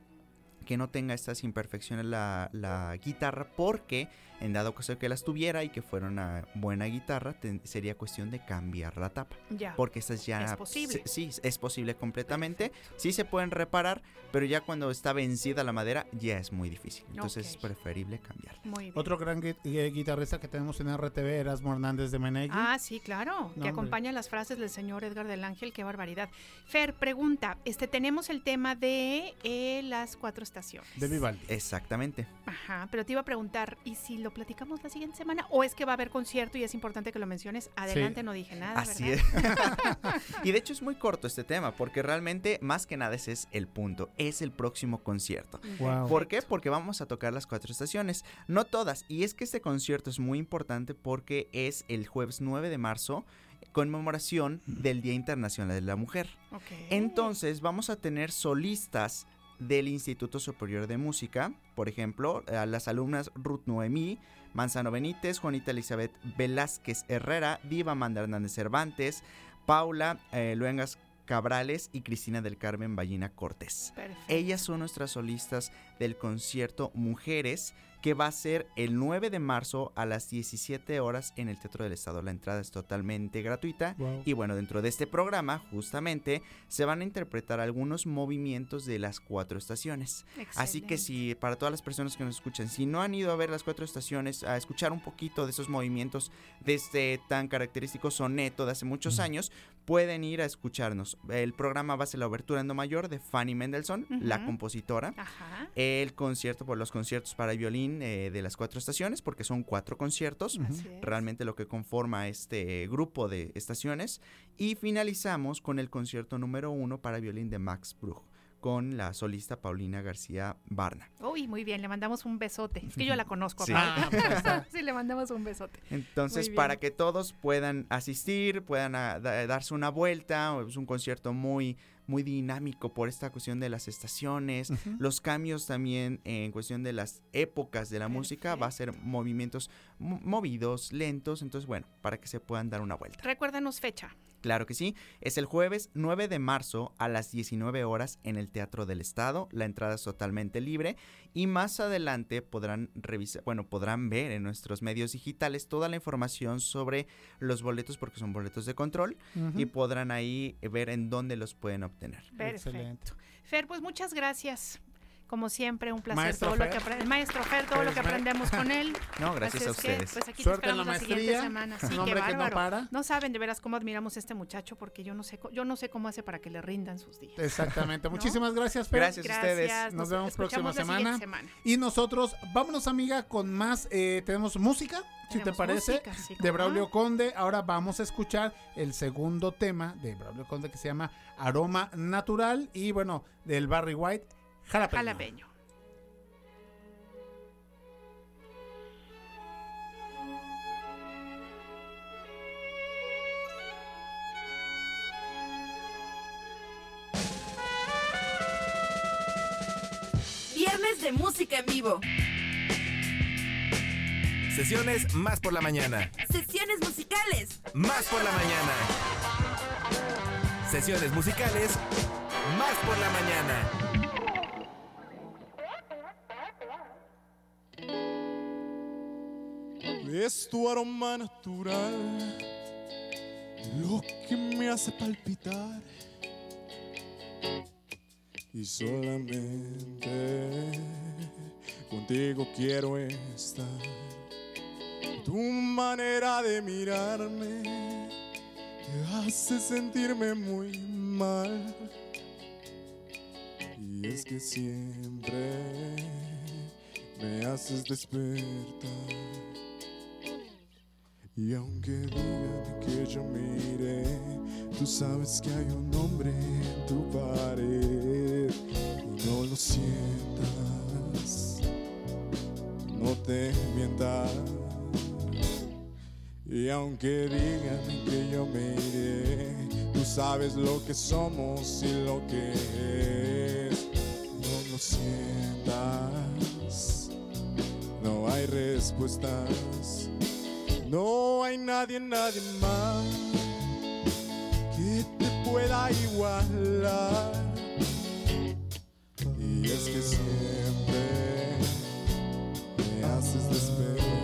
que no tenga estas imperfecciones la, la guitarra porque en dado caso que las tuviera y que fuera una buena guitarra sería cuestión de cambiar la tapa Ya. porque estas ya Es posible. sí es posible completamente sí se pueden reparar pero ya cuando está vencida la madera ya es muy difícil entonces es preferible cambiar Muy bien. Otro gran gui- eh, guitarrista que tenemos en RTV, Erasmo Hernández de Menegui. Ah, sí, claro, No, que acompaña las frases del señor Edgar del Ángel, qué barbaridad. Fer, pregunta, este tenemos el tema de eh, las cuatro estaciones. de Vivaldi. exactamente Ajá, pero te iba a preguntar, ¿y si lo platicamos la siguiente semana? ¿O es que va a haber concierto y es importante que lo menciones? Adelante, no dije nada, Así ¿verdad? es. y de hecho es muy corto este tema, porque realmente más que nada ese es el punto, es el próximo concierto. Wow. ¿Por qué? Porque vamos a tocar las cuatro estaciones, no todas. Y es que este concierto es muy importante porque es el jueves 9 de marzo, conmemoración del Día Internacional de la Mujer. Entonces vamos a tener solistas del Instituto Superior de Música, por ejemplo, a las alumnas Ruth Noemí, Manzano Benítez, Juanita Elizabeth Velázquez Herrera, Diva Amanda Hernández Cervantes, Paula eh, Luengas Cabrales y Cristina del Carmen Ballina Cortés. Perfecto. Ellas son nuestras solistas del concierto Mujeres, que va a ser el 9 de marzo a las 17 horas en el Teatro del Estado. La entrada es totalmente gratuita. Wow. Y bueno, dentro de este programa, justamente, se van a interpretar algunos movimientos de las cuatro estaciones. Así que si para todas las personas que nos escuchan, si no han ido a ver las cuatro estaciones, a escuchar un poquito de esos movimientos de este tan característico soneto de hace muchos años, pueden ir a escucharnos. El programa va a ser la obertura en do mayor de Fanny Mendelssohn, la compositora. Ajá. El concierto por los conciertos para violín eh, de las cuatro estaciones, porque son cuatro conciertos Así es. realmente lo que conforma este grupo de estaciones. Y finalizamos con el concierto número uno para violín de Max Bruch, con la solista Paulina García Barna. Uy, muy bien, le mandamos un besote. Es que yo la conozco, Sí. Ah, pues sí, le mandamos un besote. Entonces, para que todos puedan asistir, puedan ah, da- darse una vuelta, es un concierto muy muy dinámico por esta cuestión de las estaciones, los cambios también en cuestión de las épocas de la música, va a ser movimientos mo- movidos, lentos, entonces bueno, para que se puedan dar una vuelta. Recuérdanos fecha. Claro que sí, es el jueves 9 de marzo a las 19 horas en el Teatro del Estado, la entrada es totalmente libre y más adelante podrán revisar, bueno, podrán ver en nuestros medios digitales toda la información sobre los boletos porque son boletos de control y podrán ahí ver en dónde los pueden obtener. Perfecto. Excelente. Fer, pues muchas gracias. Como siempre, un placer Maestro todo lo que apre- el maestro Fer, todo lo que Eres ma- aprendemos con él. No, gracias Así a es que, ustedes. pues aquí te Suerte en la esperamos la siguiente maestría. semana. Sí, qué que no para. No saben de veras cómo admiramos a este muchacho porque yo no sé, yo no sé cómo hace para que le rindan sus días. Exactamente. Muchísimas gracias, Fer. Gracias a ustedes. Gracias. Nos vemos próxima semana. semana. Y nosotros, vámonos amiga, con más, eh, tenemos música, si te parece, música, sí, de. Braulio Conde. Ahora vamos a escuchar el segundo tema de Braulio Conde que se llama Aroma Natural y bueno, del Barry White, Jalapeño. Jalapeño. Viernes de música en vivo. Sesiones más por la mañana. Sesiones musicales. Más por la mañana. Sesiones musicales. Más por la mañana. Es tu aroma natural lo que me hace palpitar. Y solamente contigo quiero estar. Tu manera de mirarme te hace sentirme muy mal. Y es que siempre me haces despertar. Y aunque digan que yo mire, tú sabes que hay un hombre en tu pared y no lo sientas, no te mientas. Y aunque digan que yo mire, tú sabes lo que somos y lo que es, no lo sientas, no hay respuestas. No hay nadie, nadie más que te pueda igualar. Y es que siempre me haces despertar.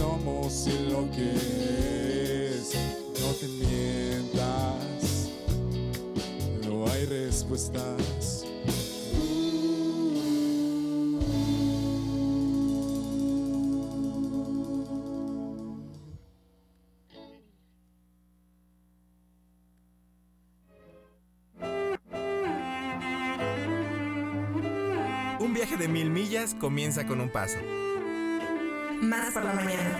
Somos y lo que. No te mientas, no hay respuestas. Un viaje de mil millas comienza con un paso. Más por la mañana.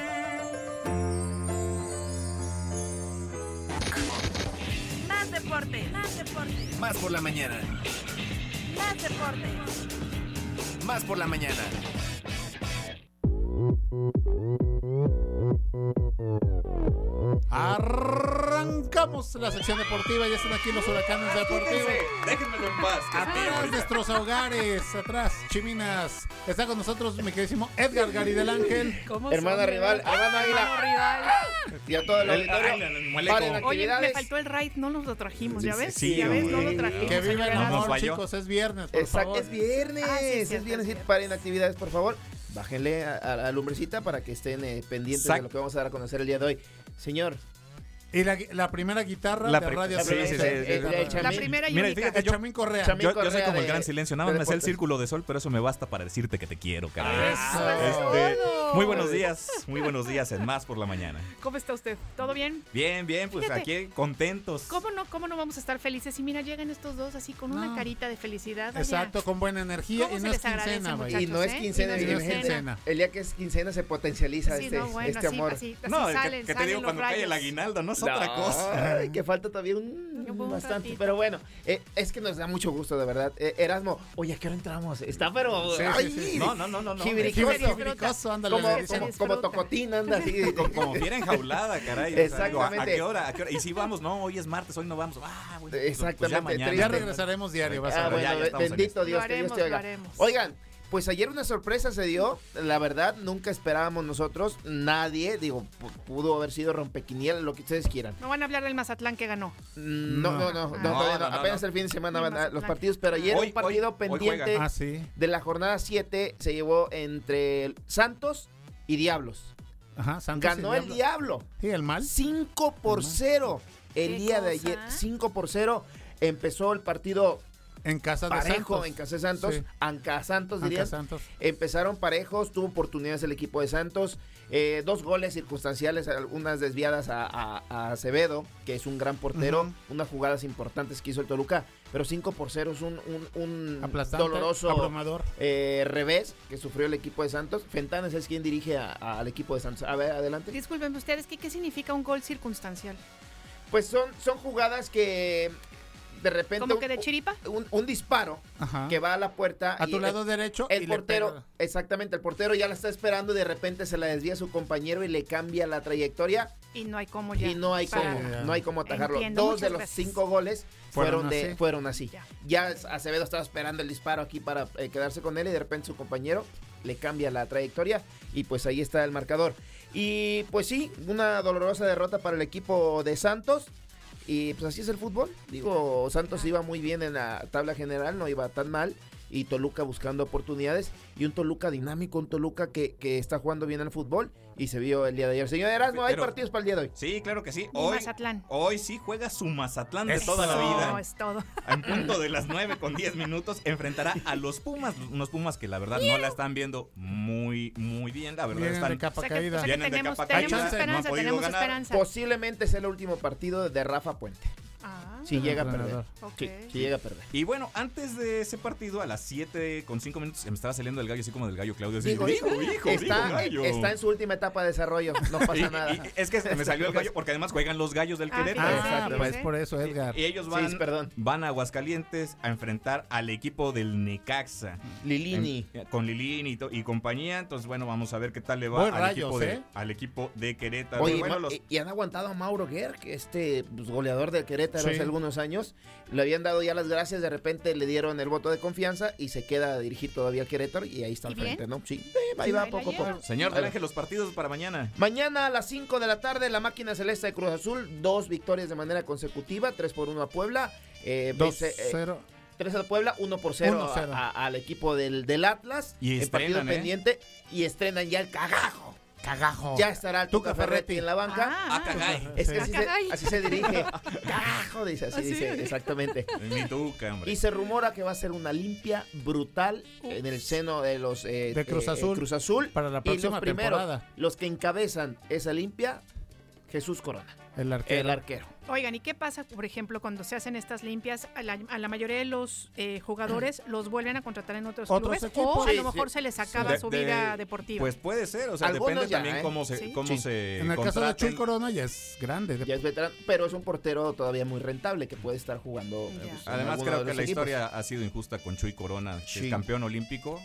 Más deporte. Más deporte. Más por la mañana. Más deporte. Más por la mañana. Arrancamos la sección deportiva, ya están aquí los huracanes deportivos. En paz. Atrás nuestros hogares, atrás, chiminas. Está con nosotros mi queridísimo Edgar Gary del Ángel. ¿Cómo Hermana son, rival, Águila. Hermano rival. Y a todo el auditorio. Paren Oye, me faltó el raid, no nos lo trajimos, ¿ya ves? Sí, ya ves, no lo trajimos. Que viva el amor, chicos, es viernes, por Exacto, favor. es viernes. Ah, sí, es es cierto, viernes. es y cierto. paren actividades, por favor. Bájenle a, a la lumbrecita para que estén eh, pendientes de lo que vamos a dar a conocer el día de hoy. Señor, Y la, la primera guitarra La de pri- Radio sí, sí, sí, El- sí, el- sí. el Chamín. La primera y Mira, única. fíjate, El yo, Chamín Correa. Chamín yo, yo soy Correa como el de- gran silencio. Nada más me sé el círculo de sol, pero eso me basta para decirte que te quiero, caray. Eso es Este, muy buenos días, muy buenos días en Más por la Mañana. ¿Cómo está usted? ¿Todo bien? Bien, bien, pues Fíjate. aquí contentos. ¿Cómo no, ¿Cómo no vamos a estar felices? Y mira, llegan estos dos así con una No. carita de felicidad. Exacto, con buena energía. ¿Cómo Y no agradece, quincena? Y no es ¿eh? quincena, Y no es el- el- quincena. El día que es quincena se potencializa este, este amor. No, que- te digo cuando cae el aguinaldo, no es No, otra cosa. ay, que falta todavía un, bastante. ratito. Pero bueno, eh, es que nos da mucho gusto, de verdad. Eh, Erasmo, oye, ¿a qué hora entramos? Está, pero. Sí, ay, sí, sí. No, no, no, no. no. Jibiricoso. Ándale, Como, como, como tocotín anda así. Como, como fiera enjaulada, caray. o sea, digo, ¿a- ¿A Exactamente. qué hora? ¿A qué hora? Y si vamos, no, hoy es martes, hoy no vamos. Ah, bueno, pues- pues Exactamente, ya mañana. Ya regresaremos diario, vas a Ah, ver. bueno, ya, bendito Dios, que Dios te oiga. Oigan, pues ayer una sorpresa se dio, la verdad, nunca esperábamos nosotros, nadie, digo, pu- pudo haber sido rompequiniel, lo que ustedes quieran. No van a hablar del Mazatlán que ganó. Mm, No, no, no, no, Ah. todavía no, No, no, apenas no. el fin de semana van a- los partidos, pero ayer Hoy- un partido pendiente. Ah, sí. de la jornada 7 se llevó entre Santos y Diablos. Ajá, Santos y Ganó el Diablo. Sí, el mal. 5 por El mal. 0. El ¿Qué día de ayer, 5 por 0. Empezó el partido En casa de parejo Santos. en Casa de Santos. Sí. Anca Santos, Anca dirían. Santos. Empezaron parejos, tuvo oportunidades el equipo de Santos. eh, dos goles circunstanciales, algunas desviadas a, a- a Acevedo, que es un gran portero. Unas jugadas importantes que hizo el Toluca. Pero 5 por 0 es un, un- un doloroso abrumador. eh, revés que sufrió el equipo de Santos. Fentanes es quien dirige a- a- al equipo de Santos. A ver, adelante. Disculpen ustedes, ¿qué, ¿qué significa un gol circunstancial? Pues son, son jugadas que de repente ¿Como un- que de chiripa? un, un disparo Ajá. que va a la puerta A y tu el- lado derecho el portero exactamente el portero ya la está esperando y de repente se la desvía a su compañero y le cambia la trayectoria Y no hay cómo ya. y no hay para- cómo no hay cómo atajarlo Entiendo, dos de los cinco goles fueron, Fueron de así. fueron así Ya. ya Acevedo estaba esperando el disparo aquí para eh, quedarse con él y de repente su compañero le cambia la trayectoria y pues ahí está el marcador y pues sí una dolorosa derrota para el equipo de Santos y pues así es el fútbol. Digo, Santos iba muy bien en la tabla general, no iba tan mal. Y Toluca buscando oportunidades. Y un Toluca dinámico, un Toluca que, que está jugando bien al fútbol. Y se vio el día de ayer. Señor Erasmo, hay Pero- partidos para el día de hoy. Sí, claro que sí. Hoy, Mazatlán. hoy sí juega su Mazatlán de Eso. toda la No, vida. es todo. En punto de las 9 con 10 minutos enfrentará a los Pumas, unos Pumas que la verdad no la están viendo muy muy bien, la verdad Vienen están de capa O sea que, caída. o sea que Vienen de tenemos, capa tenemos caída. esperanza, No han podido tenemos ganar. esperanza. Posiblemente sea el último partido de Rafa Puente. Ah, Si llega a perder. entrenador. ok. Sí, si llega a perder. Y bueno, antes de ese partido, a las 7 con 5 minutos, me estaba saliendo el gallo, así como del gallo Claudio. Así, Digo, digo, hijo, hijo, está, digo, gallo. está en su última etapa de desarrollo. No pasa Y- nada. y- es que me salió el gallo porque además juegan los gallos del Ah, Querétaro. Ah, Exacto. pues fíjese. por eso, Edgar. Y ellos Sí, van, perdón. van a Aguascalientes a enfrentar al equipo del Necaxa. Lilini. En- con Lilini y, to- y compañía. Entonces, bueno, vamos a ver qué tal le va al, Rayos, equipo de, ¿eh? al equipo de Querétaro. Oye, bueno, ma- los- y- y han aguantado a Mauro Guerr, que este pues, goleador del Querétaro Sí. hace algunos años. Le habían dado ya las gracias, de repente le dieron el voto de confianza y se queda a dirigir todavía al Querétaro y ahí está al frente, ¿no? Sí, eh, ahí va poco a poco. Señor. Ángel, los partidos para mañana. Mañana a las 5 de la tarde, la máquina celeste de Cruz Azul, dos victorias de manera consecutiva, 3 por 1 a Puebla. Eh, vence, eh, 2-0. 3 a Puebla, 1 por 0 1-0. a- a- al equipo del, del Atlas. Y en partido ¿eh? pendiente y estrenan ya el cagajo. Cagajo. Ya estará el Tuca Tuca Ferretti Ferretti. en la banca. Ah, Ah. Es que Sí. así, se, caray. así se dirige. Cagajo, dice, así ¿Ah, dice, exactamente. Mi Tuca, hombre. Y se rumora que va a ser una limpia brutal en el seno de los eh, De Cruz eh, Azul. Cruz Azul. Para la y próxima los primeros, temporada. los que encabezan esa limpia, Jesús Corona, El arquero. el arquero. Oigan, ¿y qué pasa, por ejemplo, cuando se hacen estas limpias? A la, a la mayoría de los eh, jugadores los vuelven a contratar en otros, Otros clubes equipos. o a lo mejor sí. se les acaba De- su de- vida deportiva. Pues puede ser, o sea, Algunos depende ya, también ¿eh? Cómo se, cómo Sí. se En el caso de. Chuy Corona ya es grande. de- Ya es veterano, pero es un portero todavía muy rentable que puede estar jugando. pues, Además, creo que la equipos. historia ha sido injusta con Chuy Corona, que Sí. es campeón olímpico.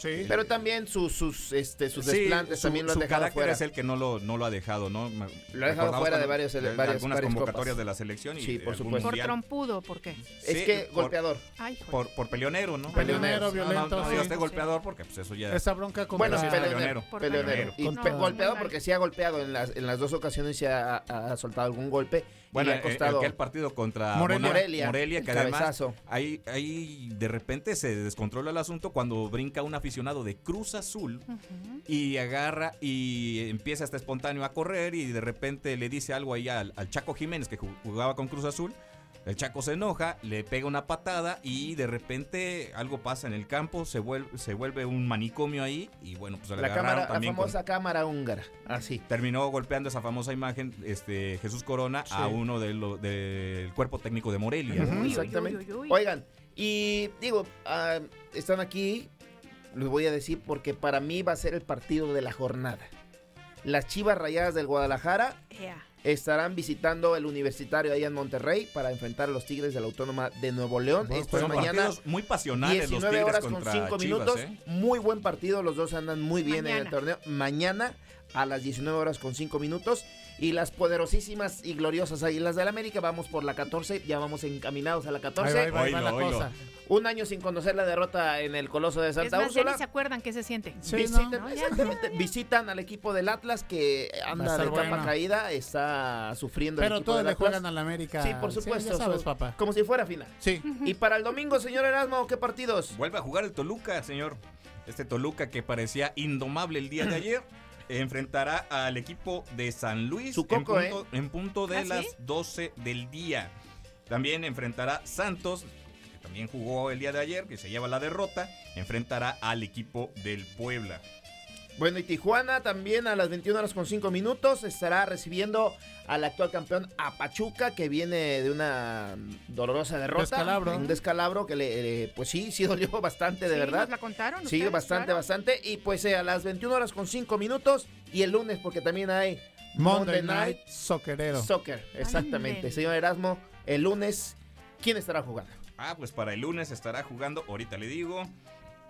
Sí. Pero también sus, sus, este, sus Sí, desplantes su- también lo han su dejado carácter fuera. es el que no lo, no lo ha dejado, ¿no? Me- Lo ha dejado fuera de varios- de varias- algunas varias convocatorias copas. de la selección y Sí, de por supuesto. por trompudo, ¿por qué? Es Sí, que por- golpeador. Ay. Por, por peleonero, ¿no? Peleonero, No, no, violento, No, sí. diga usted golpeador porque pues eso ya... Esa bronca con Bueno, peleonero. peleonero. Y No, pe- no, golpeado porque sí ha golpeado en las, en las dos ocasiones se ha, ha soltado algún golpe. Bueno, ha costado aquel partido contra Morelia. Morelia, Morelia, el que además ahí, ahí de repente se descontrola el asunto cuando brinca un aficionado de Cruz Azul y agarra y empieza hasta espontáneo a correr y de repente le dice algo ahí al, al Chaco Jiménez que ju- jugaba con Cruz Azul. El Chaco se enoja, le pega una patada y de repente algo pasa en el campo, se vuelve, se vuelve un manicomio ahí y bueno, pues le La agarraron cámara, la también con- famosa cámara húngara. Así. terminó golpeando esa famosa imagen este Jesús Corona a uno de lo- del cuerpo técnico de Morelia. Exactamente. Oigan, y digo, ah, están aquí, les voy a decir porque para mí va a ser el partido de la jornada. Las Chivas Rayadas del Guadalajara Ea. Estarán visitando el universitario ahí en Monterrey para enfrentar a los Tigres de la Autónoma de Nuevo León. Bueno, Esto es son mañana. muy pasionales los 19 Tigres horas con contra 5 Chivas, minutos. ¿eh? Muy buen partido, los dos andan muy bien en el torneo. Mañana a las 19 horas con 5 minutos. Y las poderosísimas y gloriosas Águilas del América, vamos por la 14, ya vamos encaminados a la 14. Ahí va, ahí va, ahí va la Oílo, oílo. cosa. Un año sin conocer la derrota en el Coloso de Es Santa ya Úrsula. ni se acuerdan qué se siente. Sí, Visitan, ¿no? Ya, visitan al equipo del Atlas que anda de capa bueno. caída, está sufriendo el Pero equipo todos le juegan al América. Sí, por supuesto. ya sabes, papá. Como si fuera final. Sí. Y para el domingo, señor Erasmo, ¿qué partidos? Vuelve a jugar el Toluca, señor. Este Toluca que parecía indomable el día de ayer. Enfrentará al equipo de San Luis Su coco, en, punto, en punto de ¿Ah, sí? las 12 del día. También enfrentará Santos, que también jugó el día de ayer, que se lleva la derrota. Enfrentará al equipo del Puebla. Bueno, y Tijuana también a las 21 horas con 5 minutos estará recibiendo al actual campeón a Pachuca, que viene de una dolorosa derrota. Descalabro. Un descalabro que le, le- pues sí, sí dolió bastante, de Sí, verdad. ¿nos la contaron Sí, ustedes? bastante, Claro. bastante. Y pues eh, a las 21 horas con 5 minutos y el lunes, porque también hay Monday Night Soccerero. Soccer. Exactamente. Señor Erasmo, el lunes, ¿quién estará jugando? Ah, pues para el lunes estará jugando, ahorita le digo,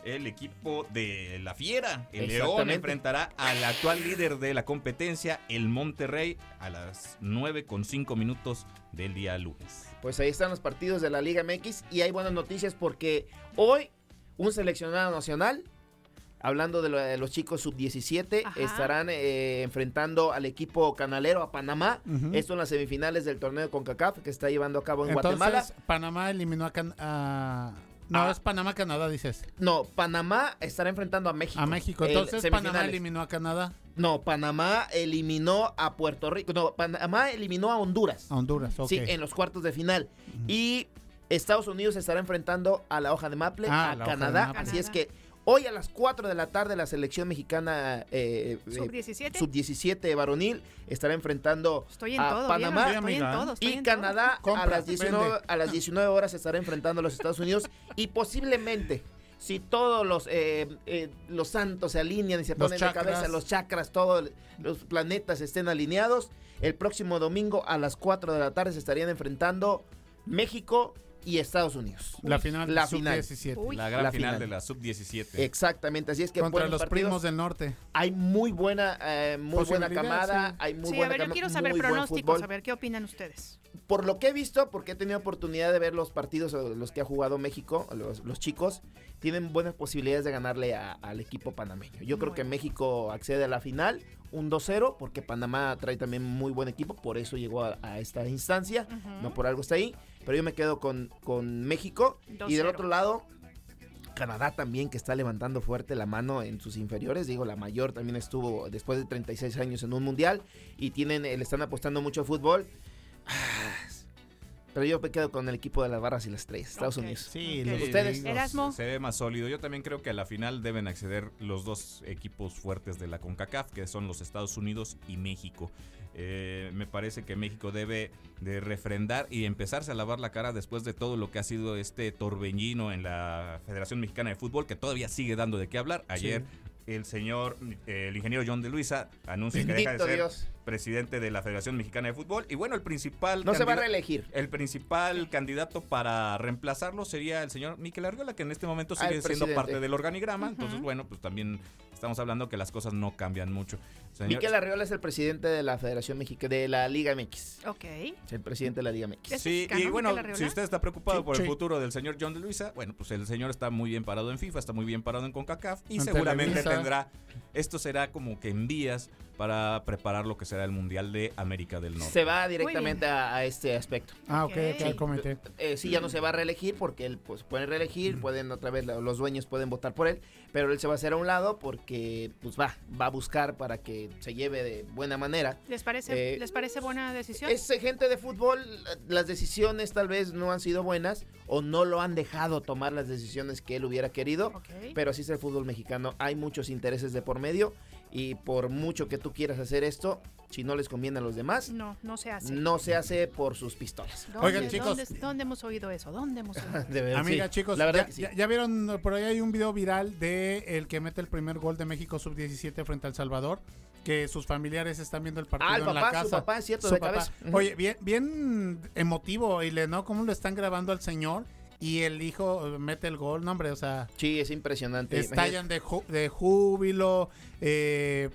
el equipo de la Fiera. El León enfrentará al actual líder de la competencia, el Monterrey, a las 9 con 5 minutos del día lunes. Pues ahí están los partidos de la Liga MX y hay buenas noticias porque hoy un seleccionado nacional, hablando de, lo- de los chicos sub-17, Ajá. estarán eh, enfrentando al equipo canalero a Panamá. Esto en las semifinales del torneo de CONCACAF que está llevando a cabo en Entonces, Guatemala. Panamá eliminó a, Can- a- No, Ah. es Panamá-Canadá, dices. No, Panamá estará enfrentando a México. A México. en Entonces, Panamá eliminó a Canadá. No, Panamá eliminó a Puerto Rico. No, Panamá eliminó a Honduras. A Honduras, ok. Sí, en los cuartos de final. Y Estados Unidos estará enfrentando a la hoja de Maple, Ah, a Canadá. Maple. Así es que hoy a las 4 de la tarde la selección mexicana eh, eh, Sub-17. sub-17 varonil estará enfrentando Estoy en a todo, Panamá. Estoy en todo, estoy y en todo. Canadá a las, 19, vende. a las 19 horas estará enfrentando a los Estados Unidos y posiblemente si todos los eh, eh, los santos se alinean y se Los ponen chakras. de cabeza los chakras, todos los planetas estén alineados, el próximo domingo a las 4 de la tarde se estarían enfrentando México y Estados Unidos. La final La la final. sub-17. Uy. La gran La final, final. de la sub-17. Exactamente, así es que Contra los partidos. primos del norte. hay muy buena eh, muy buena camada, sí. hay muy sí, buena a ver, yo quiero saber pronósticos, a ver qué opinan ustedes. por lo que he visto, porque he tenido oportunidad de ver los partidos o los que ha jugado México, los, los chicos, tienen buenas posibilidades de ganarle a- al equipo panameño. Yo creo que. México accede a la final, un 2-0, porque Panamá trae también muy buen equipo, por eso llegó a, a esta instancia, no por algo está ahí, pero yo me quedo con, con México. Y del 2-0. otro lado, Canadá también, que está levantando fuerte la mano en sus inferiores. Digo, la mayor también estuvo después de 36 años en un mundial y tienen, eh, le están apostando mucho a fútbol. Ah, Pero yo me quedo con el equipo de las barras y las estrellas, Estados. Unidos. Sí, ¿Ustedes? Erasmo. Se ve más sólido. Yo también creo que a la final deben acceder los dos equipos fuertes de la CONCACAF, que son los Estados Unidos y México. Eh, me parece que México debe de refrendar y empezarse a lavar la cara después de todo lo que ha sido este torbellino en la Federación Mexicana de Fútbol, que todavía sigue dando de qué hablar. Ayer el señor, eh, el ingeniero John de Luisa, anuncia que deja de ser Dios. Presidente de la Federación Mexicana de Fútbol. Y bueno, el principal... No se va a reelegir. el principal candidato para reemplazarlo sería el señor Miquel Arriola, que en este momento Ah, sigue siendo presidente. parte del organigrama. Entonces, bueno, pues también estamos hablando que las cosas no cambian mucho. Señor- Miquel Arriola es el presidente de la Federación Mexicana, de la Liga MX. Ok. Es el presidente de la Liga MX. ¿Es Sí, mexicano, y bueno, si usted está preocupado Sí, por el futuro del señor John de Luisa, bueno, pues el señor está muy bien parado en FIFA, está muy bien parado en CONCACAF y En seguramente Televisa. tendrá, esto será como que en vías para preparar lo que será el Mundial de América del Norte. Se va directamente a, a este aspecto. Ah, ok, ok, Sí. comenté. Eh, sí, ya no se va a reelegir porque él pues puede reelegir, pueden otra vez los dueños pueden votar por él, pero él se va a hacer a un lado porque pues va, va a buscar para que se lleve de buena manera. ¿Les parece, Eh, ¿Les parece buena decisión? Es gente de fútbol, las decisiones tal vez no han sido buenas o no lo han dejado tomar las decisiones que él hubiera querido, pero así es el fútbol mexicano, hay muchos intereses de por medio y por mucho que tú quieras hacer esto, si no les conviene a los demás, No, no se hace. no se hace por sus pistolas. ¿Dónde- Oigan, chicos. ¿dónde, dónde hemos oído eso? ¿Dónde hemos oído? De verdad, Amiga, sí. chicos, la verdad ya, que sí. ya- ya vieron, por ahí hay un video viral de el que mete el primer gol de México sub-17 frente al Salvador, que sus familiares están viendo el partido Ah, el en la casa. su papá, es cierto, Su de papá. cabeza. Oye, bien, bien emotivo, y le ¿no? Cómo lo están grabando al señor y el hijo eh, mete el gol, no, hombre, o sea... Sí, es impresionante. Estallan de, ju- de júbilo, eh,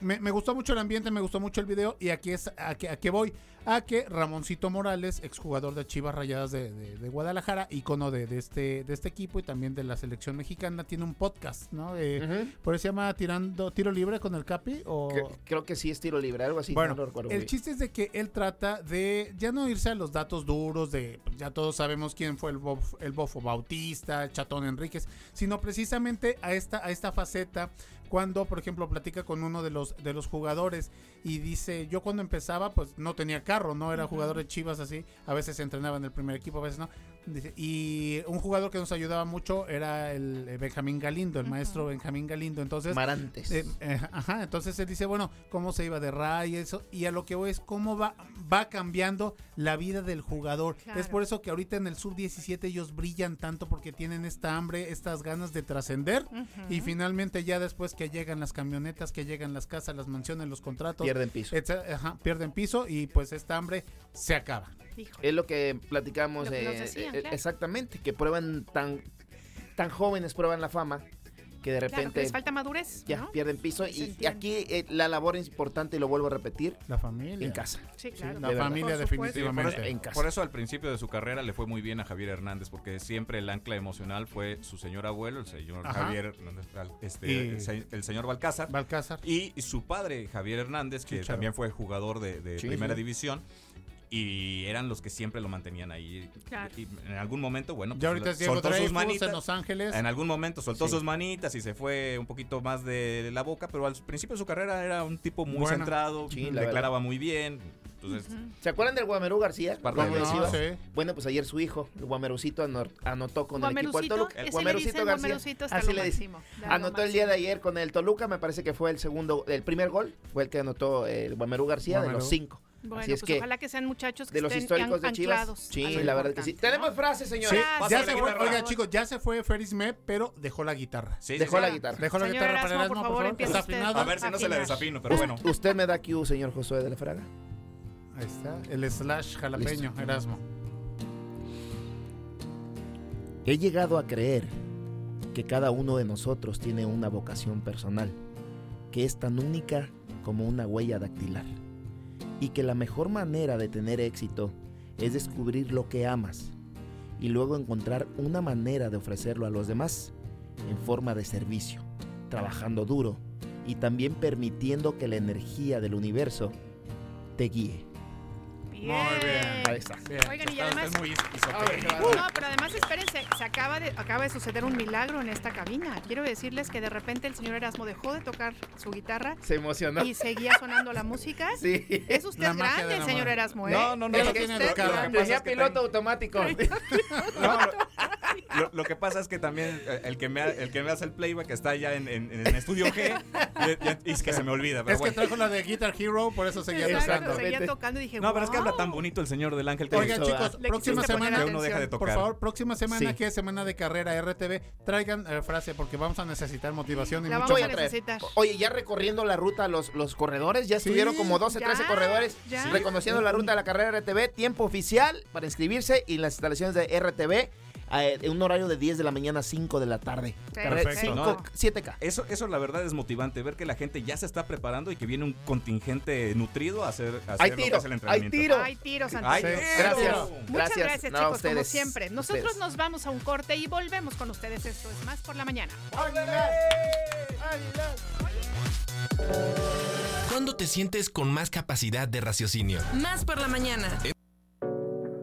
me, me gustó mucho el ambiente, me gustó mucho el video y aquí es a que, a qué voy. A que Ramoncito Morales, exjugador de Chivas Rayadas de, de- de Guadalajara, ícono de, de este, de este equipo y también de la selección mexicana, tiene un podcast, ¿no? Eh. Por eso se llama Tirando Tiro Libre con el Capi o... Cre- Creo que sí es tiro libre, algo así. Bueno, no el bien. chiste es de que él trata de ya no irse a los datos duros de pues, ya todos sabemos quién fue el, bof- el bofo Bautista, el Chatón Enríquez, sino precisamente a esta a esta faceta cuando por ejemplo platica con uno de los de los jugadores y dice, "Yo cuando empezaba pues no tenía carro, no era jugador de Chivas así, a veces entrenaba en el primer equipo, a veces no." Dice, y un jugador que nos ayudaba mucho era el eh, Benjamín Galindo, el maestro Benjamín Galindo. Entonces, Marantes. eh, eh, ajá, entonces él dice, bueno, cómo se iba de Ray y eso, y a lo que voy es cómo va, va cambiando la vida del jugador. Claro. Es por eso que ahorita en el sub-17 ellos brillan tanto porque tienen esta hambre, estas ganas de trascender, y finalmente ya después que llegan las camionetas, que llegan las casas, las mansiones, los contratos, Pierden piso. ajá, pierden piso y pues esta hambre se acaba. Es lo que platicamos Lo que nos eh, decían, eh, claro. exactamente, que prueban tan tan jóvenes prueban la fama que de Claro, que repente les falta madurez. ya ¿no? pierden piso y, aquí eh, la labor es importante y lo vuelvo a repetir La familia. en casa. Sí, claro. la de familia Por por, definitivamente. eso, En casa. por eso al principio de su carrera le fue muy bien a Javier Hernández, porque siempre el ancla emocional fue su señor abuelo, el señor Ajá. Javier Hernández, este, Y- el, se- el señor Balcázar, Balcázar. y su padre Javier Hernández, que Chicharo. también fue jugador de, de Sí, primera sí. división. Y eran los que siempre lo mantenían ahí. Claro. Y en algún momento, bueno, Ya ahorita es Diego soltó sus manitas. en Los Ángeles. En algún momento soltó Sí. sus manitas y se fue un poquito más de la boca, pero al principio de su carrera era un tipo muy Bueno. centrado, Sí, la declaraba muy bien. Entonces. ¿Se acuerdan del Guamerú García? No, sí. Bueno, pues ayer su hijo, el Guamerucito, ano- anotó con el equipo del Toluca. le Guamerucito García. Así le lo Anotó el día de ayer con el Toluca, me parece que fue el segundo, el primer gol, fue el que anotó el Guamerú García de los cinco. Bueno, Así es pues que ojalá que sean muchachos que de los estén históricos de Chivas. anclados Sí, la verdad que sí. Tenemos frases, señor. Sí, ya se fue, oiga chicos, ya se fue Ferris Mep, pero dejó la guitarra. sí, sí, Dejó sí. la guitarra. Dejó la guitarra para Erasmo, por por favor, favor. empiece ¿Está usted. afinado? A ver si no se le Afinar. desafino, pero bueno. Usted me da cue, señor Josué de la Fraga. Ahí está, el slash jalapeño, Listo. Erasmo. He llegado a creer que cada uno de nosotros tiene una vocación personal, que es tan única como una huella dactilar, y que la mejor manera de tener éxito es descubrir lo que amas y luego encontrar una manera de ofrecerlo a los demás en forma de servicio, trabajando duro y también permitiendo que la energía del universo te guíe. Bien. Muy bien. Ahí está. Bien. Oigan, y además, muy esotérico. No, pero además espérense, se acaba de, acaba de suceder un milagro en esta cabina. Quiero decirles que de repente el señor Erasmo dejó de tocar su guitarra Se emocionó. y seguía sonando la música. Sí. Es usted grande, el señor. Erasmo, ¿eh? No, no, no, usted tiene Tenía piloto automático. No, lo, que pasa es que también eh, el que me, ha- el que me hace el playback está ya en, en- en Estudio G y, y es que se me olvida. Pero Es que bueno. trajo la de Guitar Hero, por eso seguía Exacto, tocando. Exactamente. seguía tocando y dije, No, pero es que habla tan bonito el señor del Ángel que Oigan chicos, Le próxima semana, que uno deja de atención. por tocar. favor, próxima semana Sí. que es semana de carrera RTV, traigan eh, frase porque vamos a necesitar motivación y La mucho vamos a necesitar. Oye, ya recorriendo la ruta los, los corredores, ya Sí, estuvieron como 12, ya, 13 corredores ya. reconociendo la ruta de la carrera RTV, tiempo oficial para inscribirse y las instalaciones de RTV en un horario de 10 de la mañana a 5 de la tarde. Perfecto. Cinco- No. 7K. Eso, eso la verdad es motivante, ver que la gente ya se está preparando y que viene un contingente nutrido a hacer, a hacer Hay lo que tiro, es el hay entrenamiento. tiro. Hay tiros, Ay, Antonio. tiro. Gracias. Muchas Gracias, gracias, No, a chicos, como ustedes, siempre. Nosotros ustedes. nos vamos a un corte y volvemos con ustedes. Esto es Más por la Mañana. ¿Cuándo te sientes con más capacidad de raciocinio? Más por la mañana.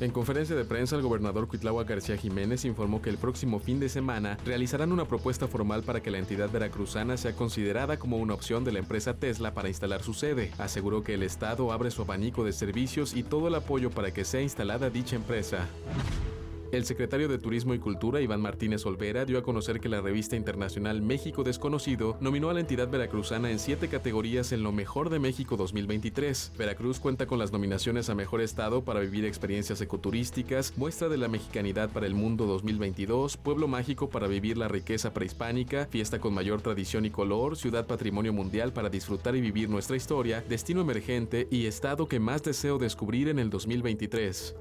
En conferencia de prensa, el gobernador Cuitláhuac García Jiménez informó que el próximo fin de semana realizarán una propuesta formal para que la entidad veracruzana sea considerada como una opción de la empresa Tesla para instalar su sede. Aseguró que el Estado abre su abanico de servicios y todo el apoyo para que sea instalada dicha empresa. El secretario de Turismo y Cultura, Iván Martínez Olvera, dio a conocer que la revista internacional México Desconocido nominó a la entidad veracruzana en siete categorías en lo mejor de México 2023. Veracruz cuenta con las nominaciones a Mejor Estado para vivir experiencias ecoturísticas, Muestra de la Mexicanidad para el Mundo 2022, Pueblo Mágico para vivir la riqueza prehispánica, Fiesta con mayor tradición y color, Ciudad Patrimonio Mundial para disfrutar y vivir nuestra historia, Destino Emergente y Estado que más deseo descubrir en el 2023.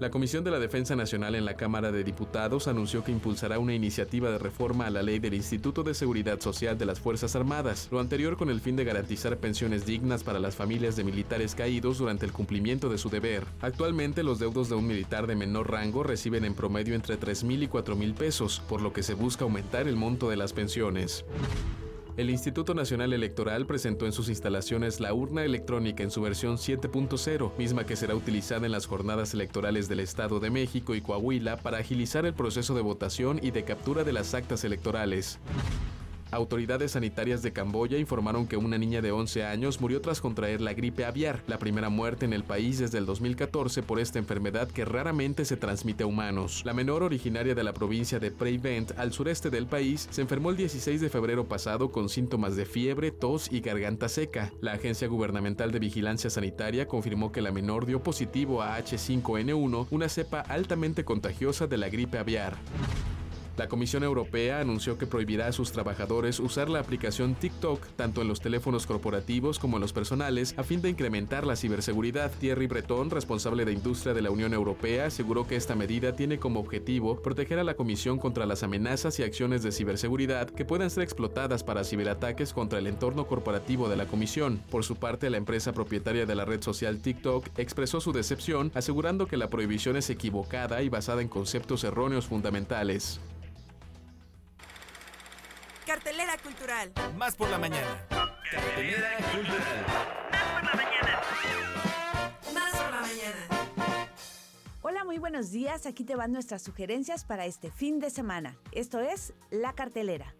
La Comisión de la Defensa Nacional en la Cámara de Diputados anunció que impulsará una iniciativa de reforma a la ley del Instituto de Seguridad Social de las Fuerzas Armadas, lo anterior con el fin de garantizar pensiones dignas para las familias de militares caídos durante el cumplimiento de su deber. Actualmente los deudos de un militar de menor rango reciben en promedio entre 3 mil y 4 mil pesos, por lo que se busca aumentar el monto de las pensiones. El Instituto Nacional Electoral presentó en sus instalaciones la urna electrónica en su versión 7.0, misma que será utilizada en las jornadas electorales del Estado de México y Coahuila para agilizar el proceso de votación y de captura de las actas electorales. Autoridades sanitarias de Camboya informaron que una niña de 11 años murió tras contraer la gripe aviar, la primera muerte en el país desde el 2014 por esta enfermedad que raramente se transmite a humanos. La menor originaria de la provincia de Preivent, al sureste del país, se enfermó el 16 de febrero pasado con síntomas de fiebre, tos y garganta seca. La Agencia Gubernamental de Vigilancia Sanitaria confirmó que la menor dio positivo a H5N1, una cepa altamente contagiosa de la gripe aviar. La Comisión Europea anunció que prohibirá a sus trabajadores usar la aplicación TikTok tanto en los teléfonos corporativos como en los personales a fin de incrementar la ciberseguridad. Thierry Breton, responsable de industria de la Unión Europea, aseguró que esta medida tiene como objetivo proteger a la Comisión contra las amenazas y acciones de ciberseguridad que puedan ser explotadas para ciberataques contra el entorno corporativo de la Comisión. Por su parte, la empresa propietaria de la red social TikTok expresó su decepción, asegurando que la prohibición es equivocada y basada en conceptos erróneos fundamentales. Cartelera cultural. Más por la mañana. Cartelera cultural. Más por la mañana. Más por la mañana. Hola, muy buenos días. Aquí te van nuestras sugerencias para este fin de semana. Esto es La Cartelera.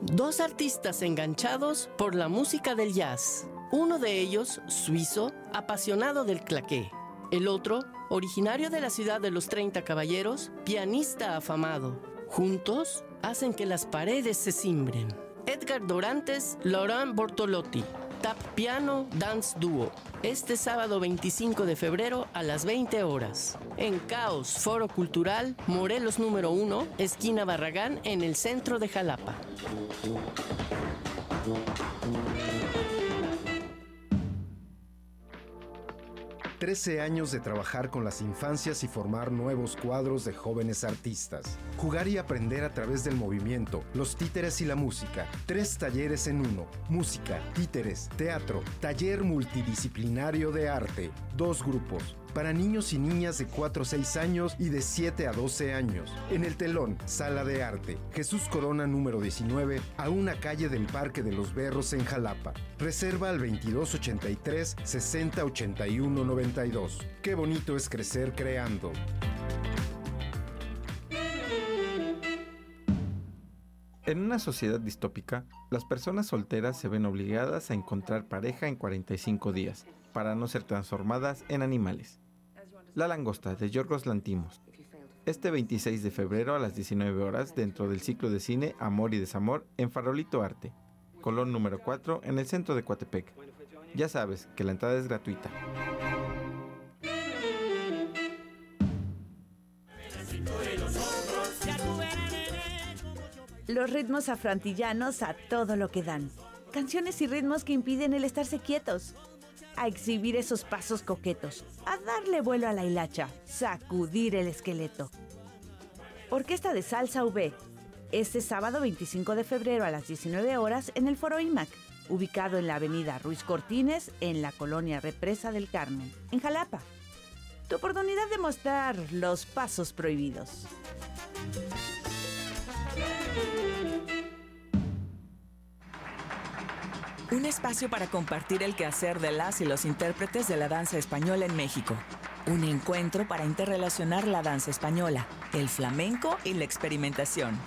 Dos artistas enganchados por la música del jazz. Uno de ellos, suizo, apasionado del claqué. El otro, originario de la ciudad de los 30 caballeros, pianista afamado. Juntos, hacen que las paredes se cimbren. Edgar Dorantes, Laurent Bortolotti. Tap Piano Dance Duo. Este sábado 25 de febrero a las 20 horas. En Caos Foro Cultural, Morelos número 1, esquina Barragán, en el centro de Jalapa. Trece años de trabajar con las infancias y formar nuevos cuadros de jóvenes artistas. Jugar y aprender a través del movimiento, los títeres y la música. Tres talleres en uno. Música, títeres, teatro, taller multidisciplinario de arte. Dos grupos para niños y niñas de 4 a 6 años y de 7 a 12 años. En el telón, Sala de Arte, Jesús Corona número 19, a una calle del Parque de los Berros en Jalapa. Reserva al 2283 6081 92. Qué bonito es crecer creando. En una sociedad distópica, las personas solteras se ven obligadas a encontrar pareja en 45 días para no ser transformadas en animales. La langosta de Yorgos Lantimos. Este 26 de febrero a las 19 horas dentro del ciclo de cine Amor y Desamor en Farolito Arte, Colón número 4 en el centro de Coatepec. Ya sabes que la entrada es gratuita. Los ritmos afroantillanos a todo lo que dan. Canciones y ritmos que impiden el estarse quietos. A exhibir esos pasos coquetos, a darle vuelo a la hilacha, sacudir el esqueleto. Orquesta de Salsa V, este sábado 25 de febrero a las 19 horas en el Foro IMAC, ubicado en la avenida Ruiz Cortines, en la colonia Represa del Carmen, en Jalapa. Tu oportunidad de mostrar los pasos prohibidos. Un espacio para compartir el quehacer de las y los intérpretes de la danza española en México. Un encuentro para interrelacionar la danza española, el flamenco y la experimentación.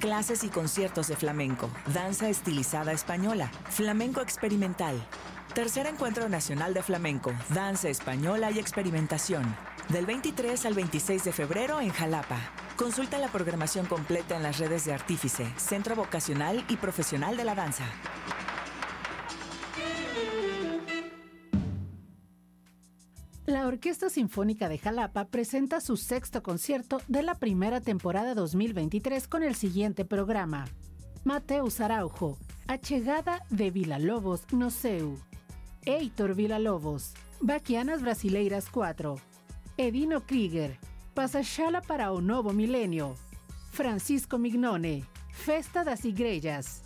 Clases y conciertos de flamenco, danza estilizada española, flamenco experimental. Tercer encuentro nacional de flamenco, danza española y experimentación. Del 23 al 26 de febrero en Jalapa. Consulta la programación completa en las redes de Artífice, Centro Vocacional y Profesional de la Danza. La Orquesta Sinfónica de Jalapa presenta su sexto concierto de la primera temporada 2023 con el siguiente programa. Mateus Araujo, Achegada de Villa-Lobos no Seu. Heitor Villa-Lobos, Baquianas Brasileiras 4. Edino Krieger, Passachala para o Novo Milenio. Francisco Mignone, Festa das Igrellas.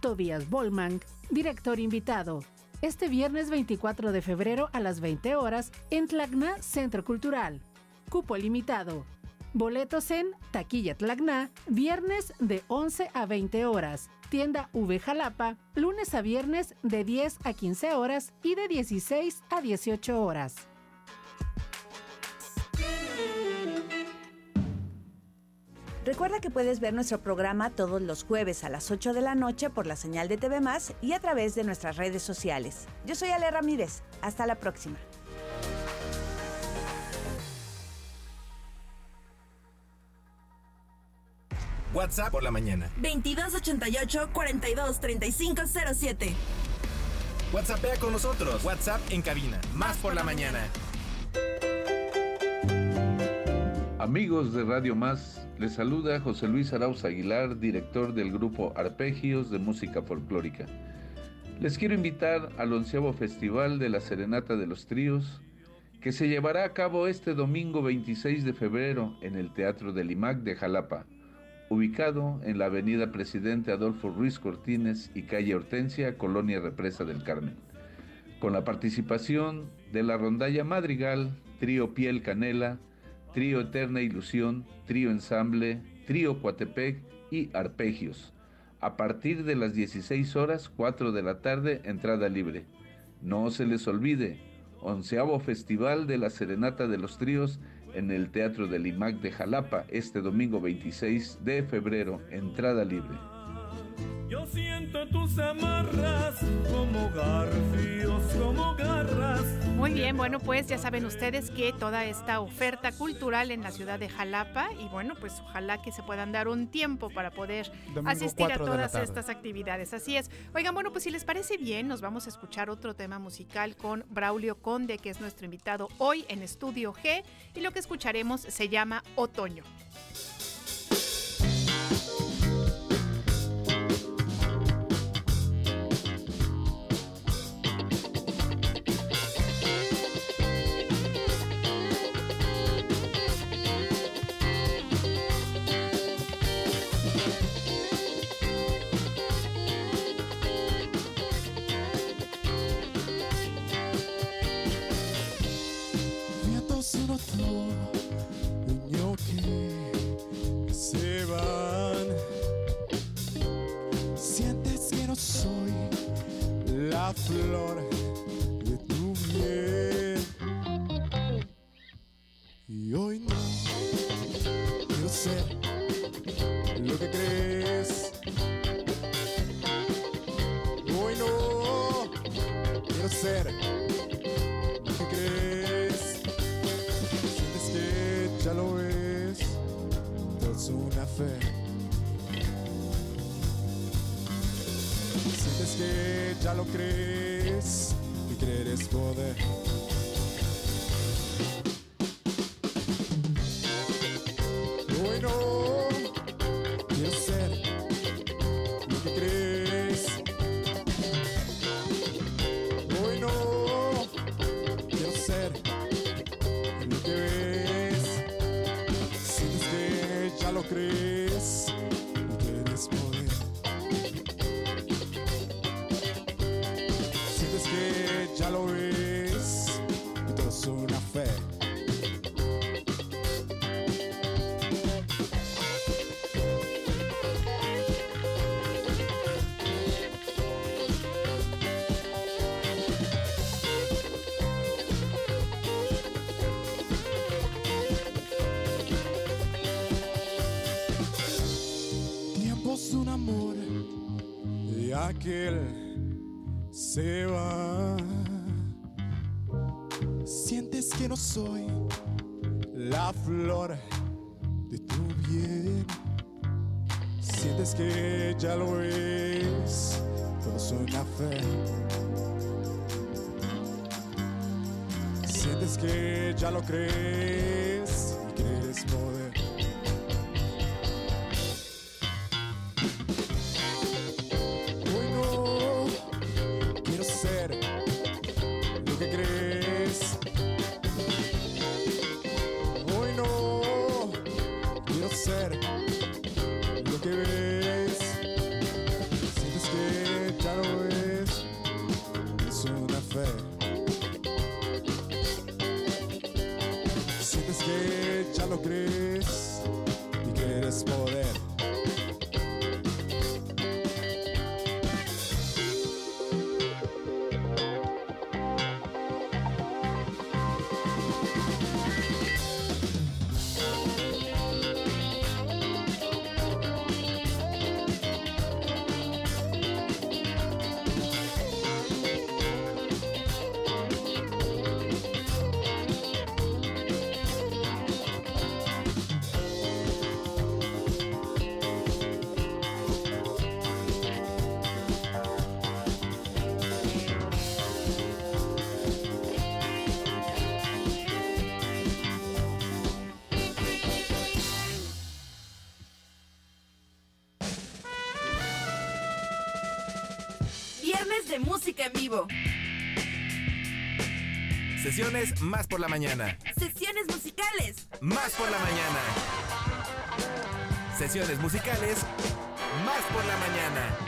Tobias Bolman, director invitado. Este viernes 24 de febrero a las 20 horas en Tlacna Centro Cultural. Cupo limitado. Boletos en Taquilla Tlacna, viernes de 11 a 20 horas. Tienda V Jalapa, lunes a viernes de 10 a 15 horas y de 16 a 18 horas. Recuerda que puedes ver nuestro programa todos los jueves a las 8 de la noche por la señal de TV Más y a través de nuestras redes sociales. Yo soy Ale Ramírez. Hasta la próxima. WhatsApp por la mañana. 2288 42 3507. WhatsAppea con nosotros. WhatsApp en cabina. Más por la mañana. Amigos de Radio Más, les saluda José Luis Arauz Aguilar, director del grupo Arpegios de Música Folclórica. Les quiero invitar al onceavo Festival de la Serenata de los Tríos, que se llevará a cabo este domingo 26 de febrero en el Teatro del IMAC de Jalapa, ubicado en la avenida Presidente Adolfo Ruiz Cortines y calle Hortensia, Colonia Represa del Carmen, con la participación de la rondalla Madrigal, Trío Piel Canela, Trío Eterna Ilusión, Trío Ensamble, Trío Coatepec y Arpegios. A partir de las 16 horas, 4 de la tarde, entrada libre. No se les olvide, onceavo Festival de la Serenata de los Tríos en el Teatro del IMAC de Jalapa este domingo 26 de febrero, entrada libre. Yo siento tus amarras como garfios, como garras. Muy bien, bueno, pues ya saben ustedes que toda esta oferta cultural en la ciudad de Jalapa y bueno, pues ojalá que se puedan dar un tiempo para poder Domingo asistir a 4 de la todas estas actividades. Así es. Oigan, bueno, pues si les parece bien, nos vamos a escuchar otro tema musical con Braulio Conde, que es nuestro invitado hoy en Estudio G y lo que escucharemos se llama Otoño. Y aquel se va. Sientes que no soy la flor de tu bien. Sientes que ya lo es, todo es una fe. Sientes que ya lo crees vivo. Sesiones más por la mañana. Sesiones musicales. Más por la mañana. Sesiones musicales. Más por la mañana.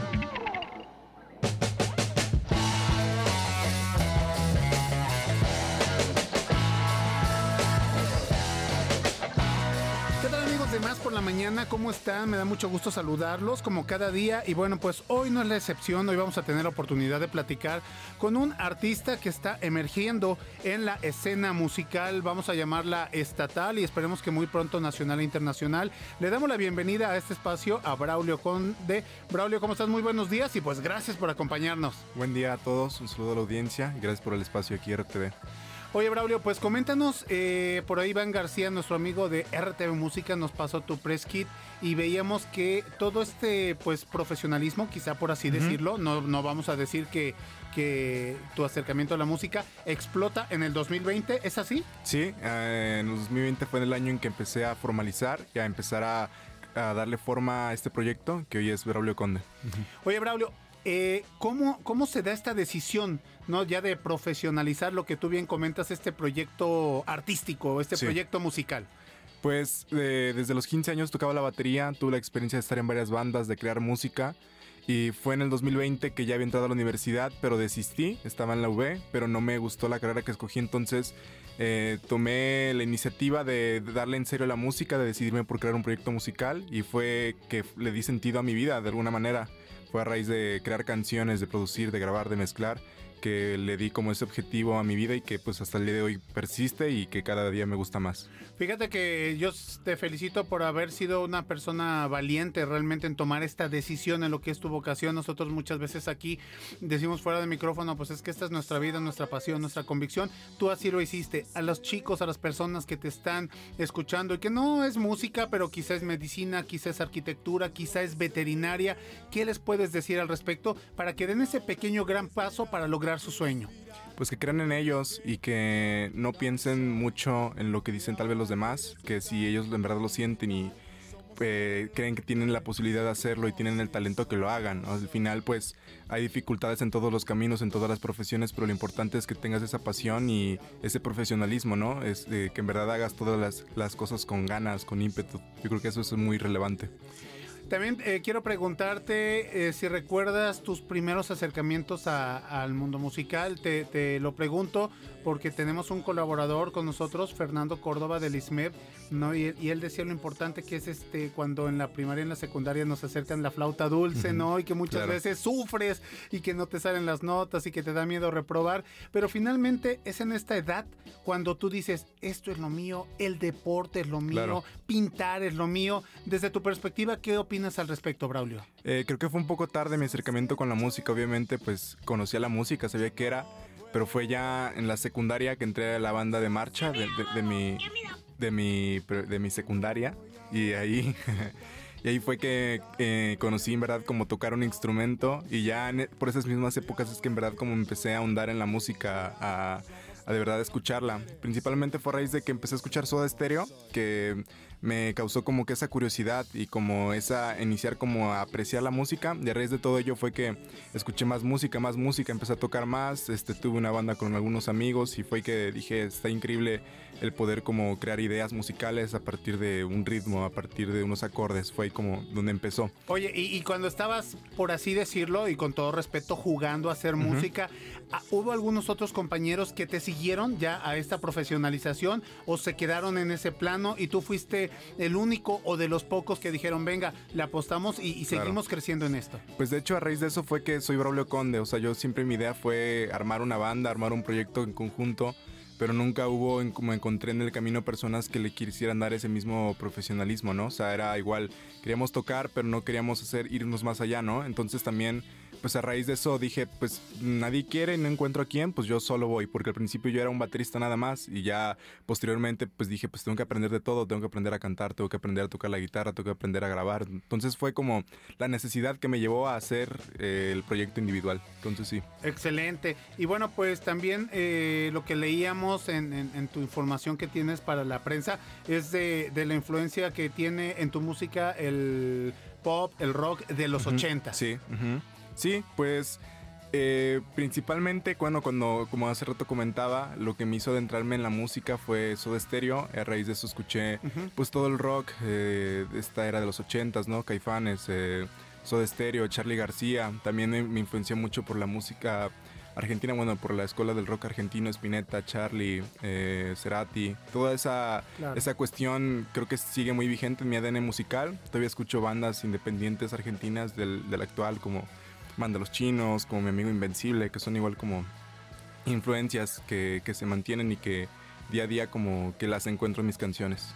¿Cómo están? Me da mucho gusto saludarlos como cada día y bueno pues hoy no es la excepción, hoy vamos a tener la oportunidad de platicar con un artista que está emergiendo en la escena musical, vamos a llamarla estatal y esperemos que muy pronto nacional e internacional. Le damos la bienvenida a este espacio a Braulio Conde. Braulio, ¿cómo estás? Muy buenos días y pues gracias por acompañarnos. Buen día a todos, un saludo a la audiencia y gracias por el espacio aquí RTV. Oye, Braulio, pues coméntanos, eh, por ahí Iván García, nuestro amigo de RTV Música, nos pasó tu press kit y veíamos que todo este pues profesionalismo, quizá por así decirlo, no, no vamos a decir que, que tu acercamiento a la música explota en el 2020, ¿es así? Sí, eh, en el 2020 fue el año en que empecé a formalizar y a empezar a, a darle forma a este proyecto que hoy es Braulio Conde. Oye, Braulio, eh, ¿cómo, ¿cómo se da esta decisión, no ya de profesionalizar lo que tú bien comentas, este proyecto artístico, este Sí. proyecto musical? Pues eh, desde los 15 años tocaba la batería, tuve la experiencia de estar en varias bandas, de crear música. Y fue en el 2020 que ya había entrado a la universidad, pero desistí, estaba en la UB, pero no me gustó la carrera que escogí, entonces eh, tomé la iniciativa de, darle en serio a la música, de decidirme por crear un proyecto musical y fue que le di sentido a mi vida de alguna manera. Fue a raíz de crear canciones, de producir, de grabar, de mezclar, que le di como ese objetivo a mi vida y que pues hasta el día de hoy persiste y que cada día me gusta más. Fíjate que yo te felicito por haber sido una persona valiente realmente en tomar esta decisión en lo que es tu vocación. Nosotros muchas veces aquí decimos fuera de micrófono, pues es que esta es nuestra vida, nuestra pasión, nuestra convicción. Tú así lo hiciste. A los chicos, a las personas que te están escuchando y que no es música, pero quizás es medicina, quizás es arquitectura, quizás es veterinaria, ¿qué les puedes decir al respecto para que den ese pequeño gran paso para lograr su sueño? pues que crean en ellos y que no piensen mucho en lo que dicen tal vez los demás, que si ellos en verdad lo sienten y eh, creen que tienen la posibilidad de hacerlo y tienen el talento que lo hagan. Al final pues hay dificultades en todos los caminos, en todas las profesiones, pero lo importante es que tengas esa pasión y ese profesionalismo, ¿no? Es eh, que en verdad hagas todas las, las cosas con ganas, con ímpetu. Yo creo que eso es muy relevante. También eh, quiero preguntarte eh, si recuerdas tus primeros acercamientos a- al mundo musical. Te, te lo pregunto porque tenemos un colaborador con nosotros, Fernando Córdoba del ISMED, ¿no? Y, él- y él decía lo importante que es este cuando en la primaria y en la secundaria nos acercan la flauta dulce, ¿no? Y que muchas claro. veces sufres y que no te salen las notas y que te da miedo reprobar. Pero finalmente es en esta edad cuando tú dices, esto es lo mío, el deporte es lo mío, Claro. pintar es lo mío. Desde tu perspectiva, ¿qué opinas al respecto, Braulio? Eh, creo que fue un poco tarde mi acercamiento con la música. Obviamente, pues conocía la música, sabía qué era, pero fue ya en la secundaria que entré a la banda de marcha de, de- de mi, de, mi, de mi secundaria. Y ahí, y ahí fue que eh, conocí en verdad como tocar un instrumento. Y ya en- e, por esas mismas épocas es que en verdad como empecé a ahondar en la música, a, a de verdad escucharla. Principalmente fue a raíz de que empecé a escuchar Soda Stereo, que me causó como que esa curiosidad y como esa iniciar como a apreciar la música. Y a raíz de todo ello fue que escuché más música, más música, empecé a tocar más, este, tuve una banda con algunos amigos y fue que dije, está increíble el poder como crear ideas musicales a partir de un ritmo, a partir de unos acordes, fue ahí como donde empezó. Oye, y, y cuando estabas, por así decirlo, y con todo respeto, jugando a hacer música, ¿hubo algunos otros compañeros que te siguieron ya a esta profesionalización o se quedaron en ese plano y tú fuiste el único o de los pocos que dijeron, venga, le apostamos y, y Claro. seguimos creciendo en esto? Pues de hecho a raíz de eso fue que soy Braulio Conde, o sea, yo siempre mi idea fue armar una banda, armar un proyecto en conjunto, pero nunca hubo, en- como encontré en el camino personas que le quisieran dar ese mismo profesionalismo, ¿no? O sea, era igual, queríamos tocar, pero no queríamos hacer irnos más allá, ¿no? Entonces también, pues a raíz de eso dije, pues nadie quiere y no encuentro a quién, pues yo solo voy, porque al principio yo era un baterista nada más y ya posteriormente pues dije, pues tengo que aprender de todo, tengo que aprender a cantar, tengo que aprender a tocar la guitarra, tengo que aprender a grabar. Entonces fue como la necesidad que me llevó a hacer eh, el proyecto individual. Entonces sí. Excelente. Y bueno, pues también eh, lo que leíamos en, en- en tu información que tienes para la prensa es de, de la influencia que tiene en tu música el pop, el rock de los Ujú, 80. Sí. Sí, pues eh, principalmente cuando, cuando, como hace rato comentaba, lo que me hizo adentrarme en la música fue Soda Stereo. A raíz de eso escuché pues todo el rock eh, de esta era de los 80s, ¿no? Caifanes, eh, Soda Stereo, Charlie García. También me, me influenció mucho por la música argentina, bueno, por la escuela del rock argentino, Spinetta, Charlie, eh, Cerati. Toda esa, Claro. esa cuestión creo que sigue muy vigente en mi ADN musical. Todavía escucho bandas independientes argentinas del, del actual, como Banda Los Chinos, como Mi Amigo Invencible, que son igual como influencias que, que se mantienen y que día a día como que las encuentro en mis canciones.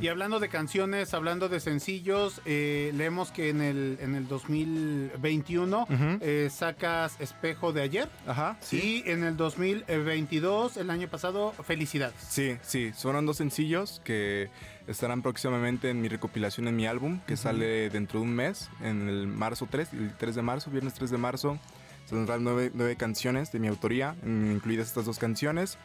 Y hablando de canciones, hablando de sencillos, eh, leemos que en el, en el 2021 Ujú. eh, sacas Espejo de ayer. Ajá, Y en el 2022, el año pasado, Felicidades. Sí, sí, fueron dos sencillos que estarán próximamente en mi recopilación en mi álbum, que Ujú. sale dentro de un mes, en el marzo 3, el 3 de marzo, viernes 3 de marzo. Saldrán nueve, nueve canciones de mi autoría, incluidas estas dos canciones,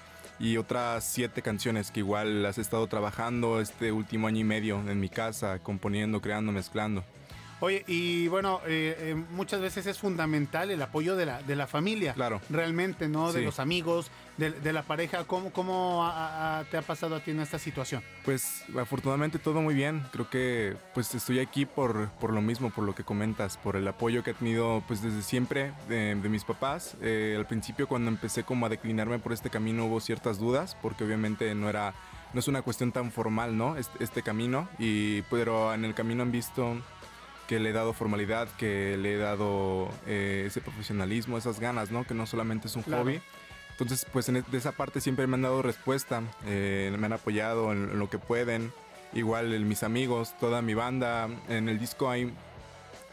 y otras siete canciones que igual las he estado trabajando este último año y medio en mi casa, componiendo, creando, mezclando. Oye, y bueno, eh, eh, muchas veces es fundamental el apoyo de la, de la familia. Claro. Realmente, ¿no? De Sí. los amigos, de, de la pareja. ¿Cómo, cómo a- a- te ha pasado a ti en esta situación? Pues afortunadamente todo muy bien. Creo que pues estoy aquí por, por lo mismo, por lo que comentas, por el apoyo que he tenido pues desde siempre de, de mis papás. Eh, al principio cuando empecé como a declinarme por este camino hubo ciertas dudas porque obviamente no era no es una cuestión tan formal, ¿no? Este, este camino y pero en el camino han visto que le he dado formalidad, que le he dado eh, ese profesionalismo, esas ganas, ¿no? Que no solamente es un Claro. hobby. Entonces, pues en e- de esa parte siempre me han dado respuesta, eh, me han apoyado en, en lo que pueden. Igual en mis amigos, toda mi banda. En el disco hay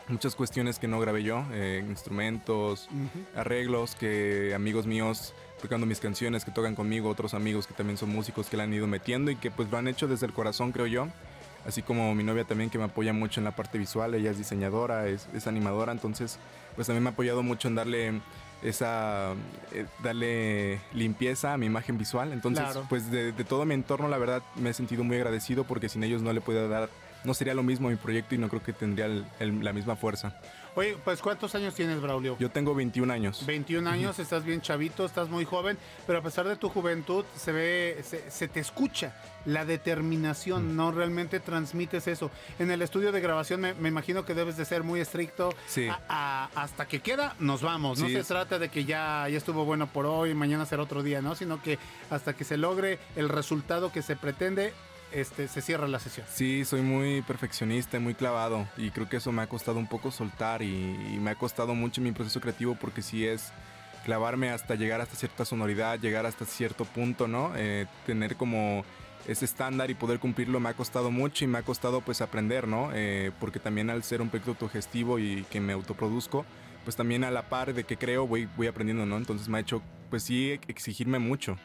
muchas cuestiones que no grabé yo, eh, instrumentos, arreglos que amigos míos tocando mis canciones que tocan conmigo, otros amigos que también son músicos que la han ido metiendo y que pues lo han hecho desde el corazón, creo yo. Así como mi novia también que me apoya mucho en la parte visual, ella es diseñadora, es, es animadora, entonces pues también me ha apoyado mucho en darle esa eh, darle limpieza a mi imagen visual. Entonces, Claro. pues de, de todo mi entorno, la verdad, me he sentido muy agradecido porque sin ellos no le podía dar no sería lo mismo mi proyecto y no creo que tendría el- el- la misma fuerza. Oye, pues ¿cuántos años tienes, Braulio? Yo tengo 21 años. 21 años, estás bien chavito, estás muy joven, pero a pesar de tu juventud se ve, se, se te escucha la determinación, no realmente transmites eso. En el estudio de grabación me, me imagino que debes de ser muy estricto. Sí. A- a- hasta que queda, nos vamos. No Sí. se trata de que ya, ya estuvo bueno por hoy, mañana será otro día, ¿no? Sino que hasta que se logre el resultado que se pretende, este, se cierra la sesión. Sí, soy muy perfeccionista, muy clavado y creo que eso me ha costado un poco soltar y, y me ha costado mucho mi proceso creativo porque sí es clavarme hasta llegar hasta cierta sonoridad, llegar hasta cierto punto, ¿no? Eh, tener como ese estándar y poder cumplirlo me ha costado mucho y me ha costado pues aprender, ¿no? Eh, porque también al ser un proyecto autogestivo y que me autoproduzco, pues también a la par de que creo voy, voy aprendiendo, ¿no? Entonces me ha hecho pues sí exigirme mucho.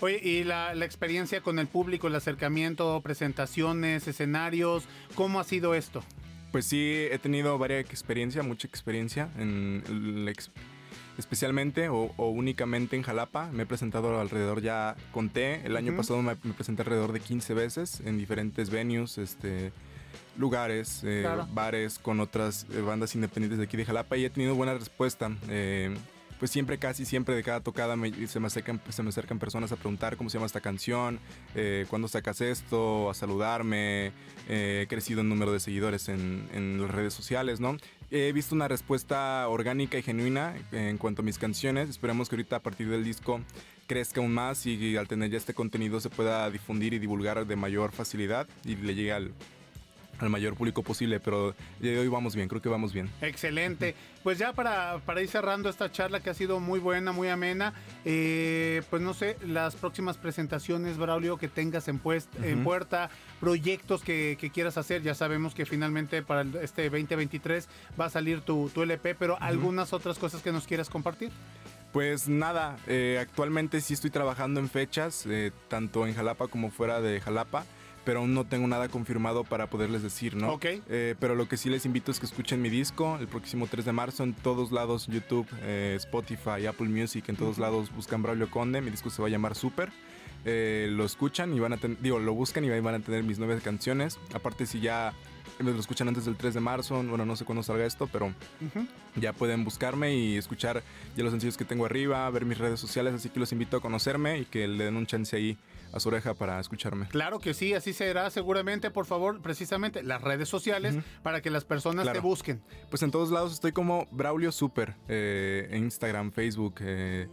Oye, y la, la experiencia con el público, el acercamiento, presentaciones, escenarios, ¿cómo ha sido esto? Pues sí, he tenido varias experiencia, mucha experiencia, en el especialmente o, o únicamente en Jalapa. Me he presentado alrededor, ya conté, el año pasado me, me presenté alrededor de 15 veces en diferentes venues, este, lugares, eh, Claro. bares con otras eh, bandas independientes de aquí de Jalapa y he tenido buena respuesta. Eh, pues siempre, casi siempre de cada tocada me- se, me acercan, se me acercan personas a preguntar cómo se llama esta canción, eh, cuándo sacas esto, a saludarme. eh, he crecido en número de seguidores en, en las redes sociales, ¿no? He visto una respuesta orgánica y genuina en cuanto a mis canciones. Esperemos que ahorita a partir del disco crezca aún más y al tener ya este contenido se pueda difundir y divulgar de mayor facilidad y le llegue al, al mayor público posible. Pero de hoy vamos bien, creo que vamos bien. Excelente. Pues ya para, para ir cerrando esta charla que ha sido muy buena, muy amena, eh, pues no sé, las próximas presentaciones, Braulio, que tengas en, puest- en puerta, proyectos que, que quieras hacer, ya sabemos que finalmente para este 2023 va a salir tu, tu LP, pero algunas otras cosas que nos quieras compartir. Pues nada, eh, actualmente sí estoy trabajando en fechas, eh, tanto en Jalapa como fuera de Jalapa, pero aún no tengo nada confirmado para poderles decir, ¿no? Ok. Eh, pero lo que sí les invito es que escuchen mi disco el próximo 3 de marzo en todos lados, YouTube, eh, Spotify, Apple Music, en todos Ujú. lados buscan Braulio Conde, mi disco se va a llamar Super. Eh, lo escuchan y van a tener, digo, lo buscan y ahí van a tener mis nueve canciones. Aparte si ya lo escuchan antes del 3 de marzo, bueno, no sé cuándo salga esto, pero ya pueden buscarme y escuchar ya los sencillos que tengo arriba, ver mis redes sociales, así que los invito a conocerme y que le den un chance ahí a su oreja para escucharme. Claro que sí, así será seguramente, por favor, precisamente las redes sociales para que las personas Claro. te busquen. Pues en todos lados estoy como Braulio Super, eh, en Instagram, Facebook, eh,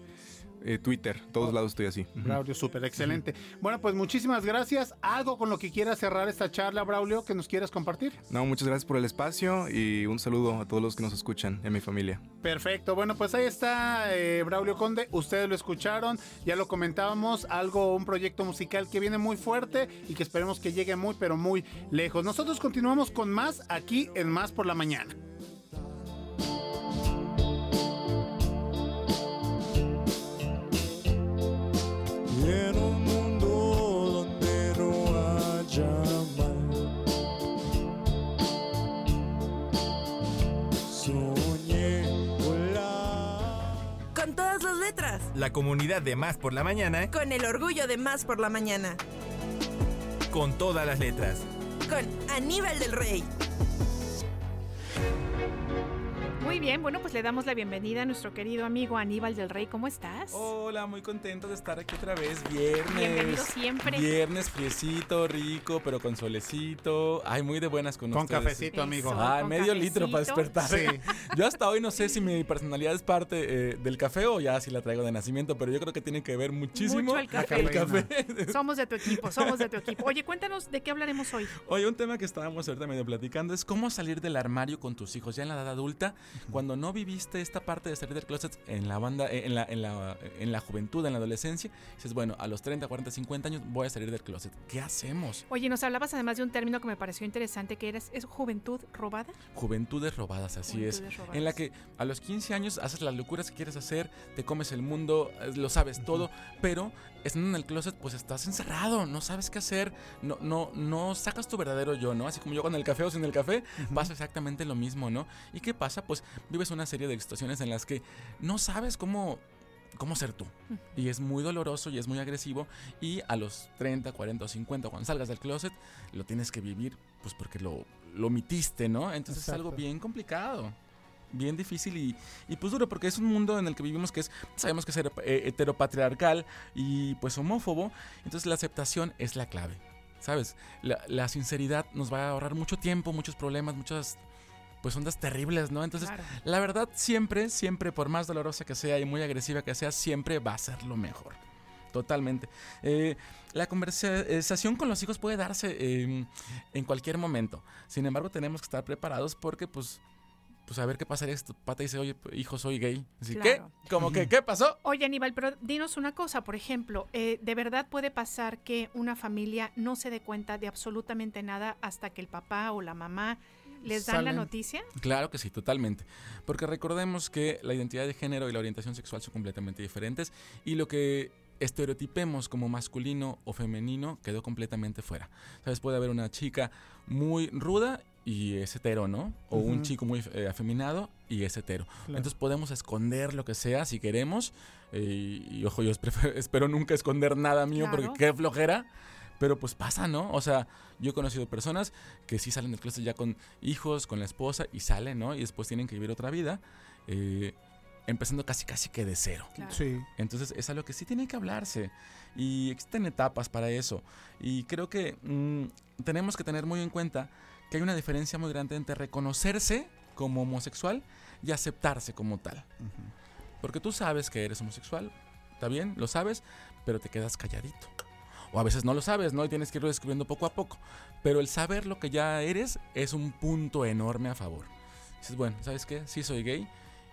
eh, Twitter, todos lados estoy así. Braulio, súper excelente. Bueno, pues muchísimas gracias. ¿Algo con lo que quieras cerrar esta charla, Braulio, que nos quieras compartir? No, muchas gracias por el espacio y un saludo a todos los que nos escuchan a mi familia. Perfecto, bueno, pues ahí está eh, Braulio Conde, ustedes lo escucharon, ya lo comentábamos, algo, un proyecto musical que viene muy fuerte y que esperemos que llegue muy, pero muy lejos. Nosotros continuamos con más aquí en Más por la Mañana. Y en un mundo donde no haya mal, soñé volar. Con todas las letras. La comunidad de Más por la Mañana Con el orgullo de Más por la Mañana. con todas las letras. Con Aníbal del Rey. Muy bien, bueno, pues le damos la bienvenida a nuestro querido amigo Aníbal del Rey. ¿Cómo estás? Hola, muy contento de estar aquí otra vez. Viernes. Bienvenido siempre. Viernes friecito, rico, pero con solecito. Ay, muy de buenas con, Con ustedes. cafecito, amigo. Eso, Ay, con medio litro para despertar. Sí. Yo hasta hoy no sé si mi personalidad es parte eh, del café o ya si la traigo de nacimiento, pero yo creo que tiene que ver muchísimo Mucho el café. el café. Somos de tu equipo, somos de tu equipo. Oye, cuéntanos de qué hablaremos hoy. Oye, un tema que estábamos ahorita medio platicando es cómo salir del armario con tus hijos ya en la edad adulta, cuando no viviste esta parte de salir del closet en la banda, eh, en la, en la, en la juventud, en la adolescencia. Dices, bueno, a los 30, 40, 50 años voy a salir del closet. ¿Qué hacemos? Oye, nos hablabas además de un término que me pareció interesante, que eres, ¿es juventud robada? Juventudes robadas, así es. Juventudes robadas. En la que a los 15 años haces las locuras que quieres hacer, te comes el mundo, eh, lo sabes todo, pero estando en el closet, pues estás encerrado, no sabes qué hacer, no, no, no sacas tu verdadero yo, ¿no? Así como yo con el café o sin el café, pasa exactamente lo mismo, ¿no? ¿Y qué pasa? Pues vives una serie de situaciones en las que no sabes cómo cómo ser tú. Y es muy doloroso y es muy agresivo. Y a los 30, 40 o 50, cuando salgas del closet, lo tienes que vivir, pues porque lo, lo omitiste, ¿no? Entonces es algo bien complicado. Bien difícil y, y, pues duro, porque es un mundo en el que vivimos que es, sabemos que es eh, heteropatriarcal y pues homófobo. Entonces la aceptación es la clave, ¿sabes? La, la sinceridad nos va a ahorrar mucho tiempo, muchos problemas, muchas pues ondas terribles, ¿no? Entonces, Claro. la verdad siempre, siempre, por más dolorosa que sea y muy agresiva que sea, siempre va a ser lo mejor. Totalmente. Eh, la conversación con los hijos puede darse eh, en cualquier momento. Sin embargo, tenemos que estar preparados porque, pues, pues a ver qué pasaría. si tu Pata dice, oye, hijo, soy gay. Así, Claro. ¿Qué? ¿Cómo que qué pasó? Oye, Aníbal, pero dinos una cosa, por ejemplo, eh, ¿de verdad puede pasar que una familia no se dé cuenta de absolutamente nada hasta que el papá o la mamá les dan la noticia? Claro que sí, totalmente. Porque recordemos que la identidad de género y la orientación sexual son completamente diferentes y lo que estereotipemos como masculino o femenino quedó completamente fuera. ¿Sabes? Puede haber una chica muy ruda y es hetero, ¿no? O un Ujú. chico muy eh, afeminado y es hetero. Claro. Entonces podemos esconder lo que sea si queremos. eh, y ojo, yo espero, nunca esconder nada mío Claro. porque qué flojera. Pero pues pasa, ¿no? O sea, yo he conocido personas que sí salen del closet ya con hijos, con la esposa y salen, ¿no? Y después tienen que vivir otra vida, eh, empezando casi casi que de cero. Sí. Entonces es algo que sí tiene que hablarse y existen etapas para eso. Y creo que mm, tenemos que tener muy en cuenta que hay una diferencia muy grande entre reconocerse como homosexual y aceptarse como tal. Porque tú sabes que eres homosexual, ¿está bien? Lo sabes, pero te quedas calladito. O a veces no lo sabes, ¿no? Y tienes que irlo descubriendo poco a poco. Pero el saber lo que ya eres es un punto enorme a favor. Dices, bueno, ¿sabes qué? Sí soy gay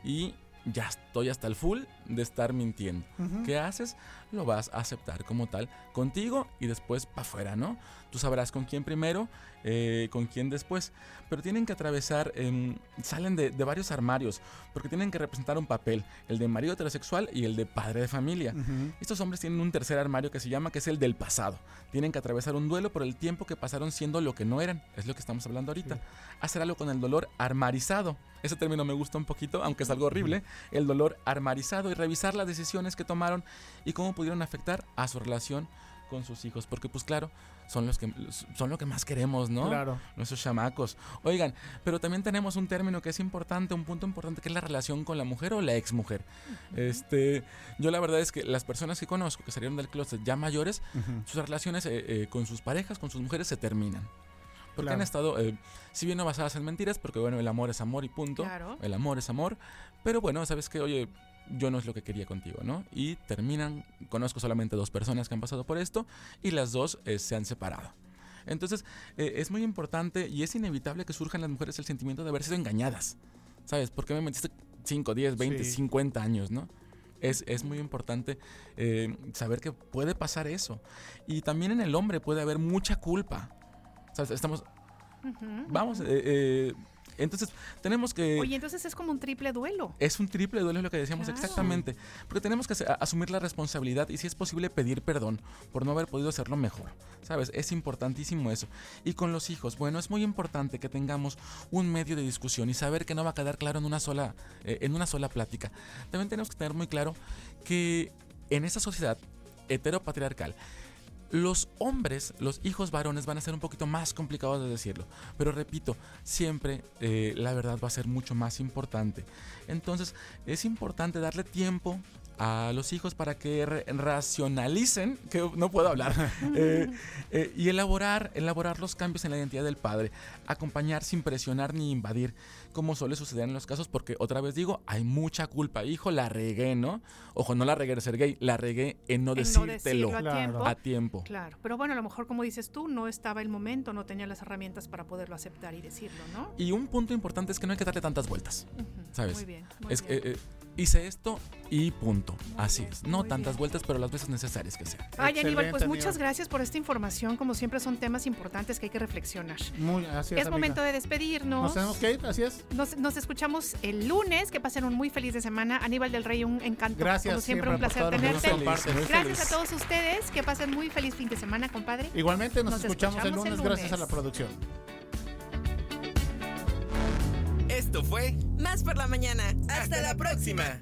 y ya estoy hasta el full de estar mintiendo. ¿Qué haces? Lo vas a aceptar como tal contigo y después para afuera, ¿no? Tú sabrás con quién primero, eh, con quién después. Pero tienen que atravesar, em, salen de, de varios armarios, porque tienen que representar un papel, el de marido heterosexual y el de padre de familia. Estos hombres tienen un tercer armario que se llama, que es el del pasado. Tienen que atravesar un duelo por el tiempo que pasaron siendo lo que no eran. Es lo que estamos hablando ahorita. Hacer algo con el dolor armarizado. Ese término me gusta un poquito, aunque es algo horrible. El dolor armarizado y revisar las decisiones que tomaron y cómo pudieron afectar a su relación con sus hijos. Porque pues claro, son los que son lo que más queremos, ¿no? Claro. Nuestros chamacos. Oigan, pero también tenemos un término que es importante, un punto importante, que es la relación con la mujer o la exmujer. Este, yo la verdad es que las personas que conozco que salieron del closet ya mayores, sus relaciones eh, eh, con sus parejas, con sus mujeres se terminan. Porque Claro. han estado, eh, si bien no basadas en mentiras, porque bueno, el amor es amor y punto. Claro. El amor es amor. Pero bueno, sabes que, oye, yo no es lo que quería contigo, ¿no? Y terminan, conozco solamente dos personas que han pasado por esto y las dos eh, se han separado. Entonces, eh, es muy importante y es inevitable que surjan las mujeres el sentimiento de haber sido engañadas. ¿Sabes? ¿Por qué me metiste 5, 10, 20, Sí. 50 años, no? Es, es muy importante eh, saber que puede pasar eso. Y también en el hombre puede haber mucha culpa. ¿Sabes? Estamos. Vamos, eh, eh, entonces tenemos que. Oye, entonces es como un triple duelo. Es un triple duelo es lo que decíamos Claro. exactamente. Porque tenemos que asumir la responsabilidad y si es posible pedir perdón por no haber podido hacerlo mejor. ¿Sabes? Es importantísimo eso. Y con los hijos, bueno, es muy importante que tengamos un medio de discusión y saber que no va a quedar claro en una sola, eh, en una sola plática. También tenemos que tener muy claro que en esa sociedad heteropatriarcal, los hombres, los hijos varones van a ser un poquito más complicados de decirlo. Pero repito, siempre eh, la verdad va a ser mucho más importante. Entonces es importante darle tiempo a los hijos para que racionalicen, que no puedo hablar, eh, eh, y elaborar, elaborar los cambios en la identidad del padre, acompañar sin presionar ni invadir, como suele suceder en los casos, porque otra vez digo, hay mucha culpa, hijo, la regué, ¿no? Ojo, no la regué de ser gay, la regué en no En no decírtelo decirlo a tiempo. a tiempo. Claro, pero bueno, a lo mejor como dices tú, no estaba el momento, no tenía las herramientas para poderlo aceptar y decirlo, ¿no? Y un punto importante es que no hay que darle tantas vueltas, ¿sabes? muy bien, muy Es, bien. eh, eh, hice esto y punto. Así es. No tantas vueltas, pero las veces necesarias que sean. Ay, Aníbal, pues muchas gracias por esta información. Como siempre, son temas importantes que hay que reflexionar. Muy, así es, Es amiga. momento de despedirnos. Nos tenemos que ir, así es. Nos, nos escuchamos el lunes. Que pasen un muy feliz de semana. Aníbal del Rey, un encanto. Gracias Como siempre, siempre un placer tenerte. Muy Gracias feliz. a todos ustedes. Que pasen muy feliz fin de semana, compadre. Igualmente nos, Nos escuchamos, el, lunes, el gracias a la producción. Esto fue Más por la mañana. Hasta la próxima.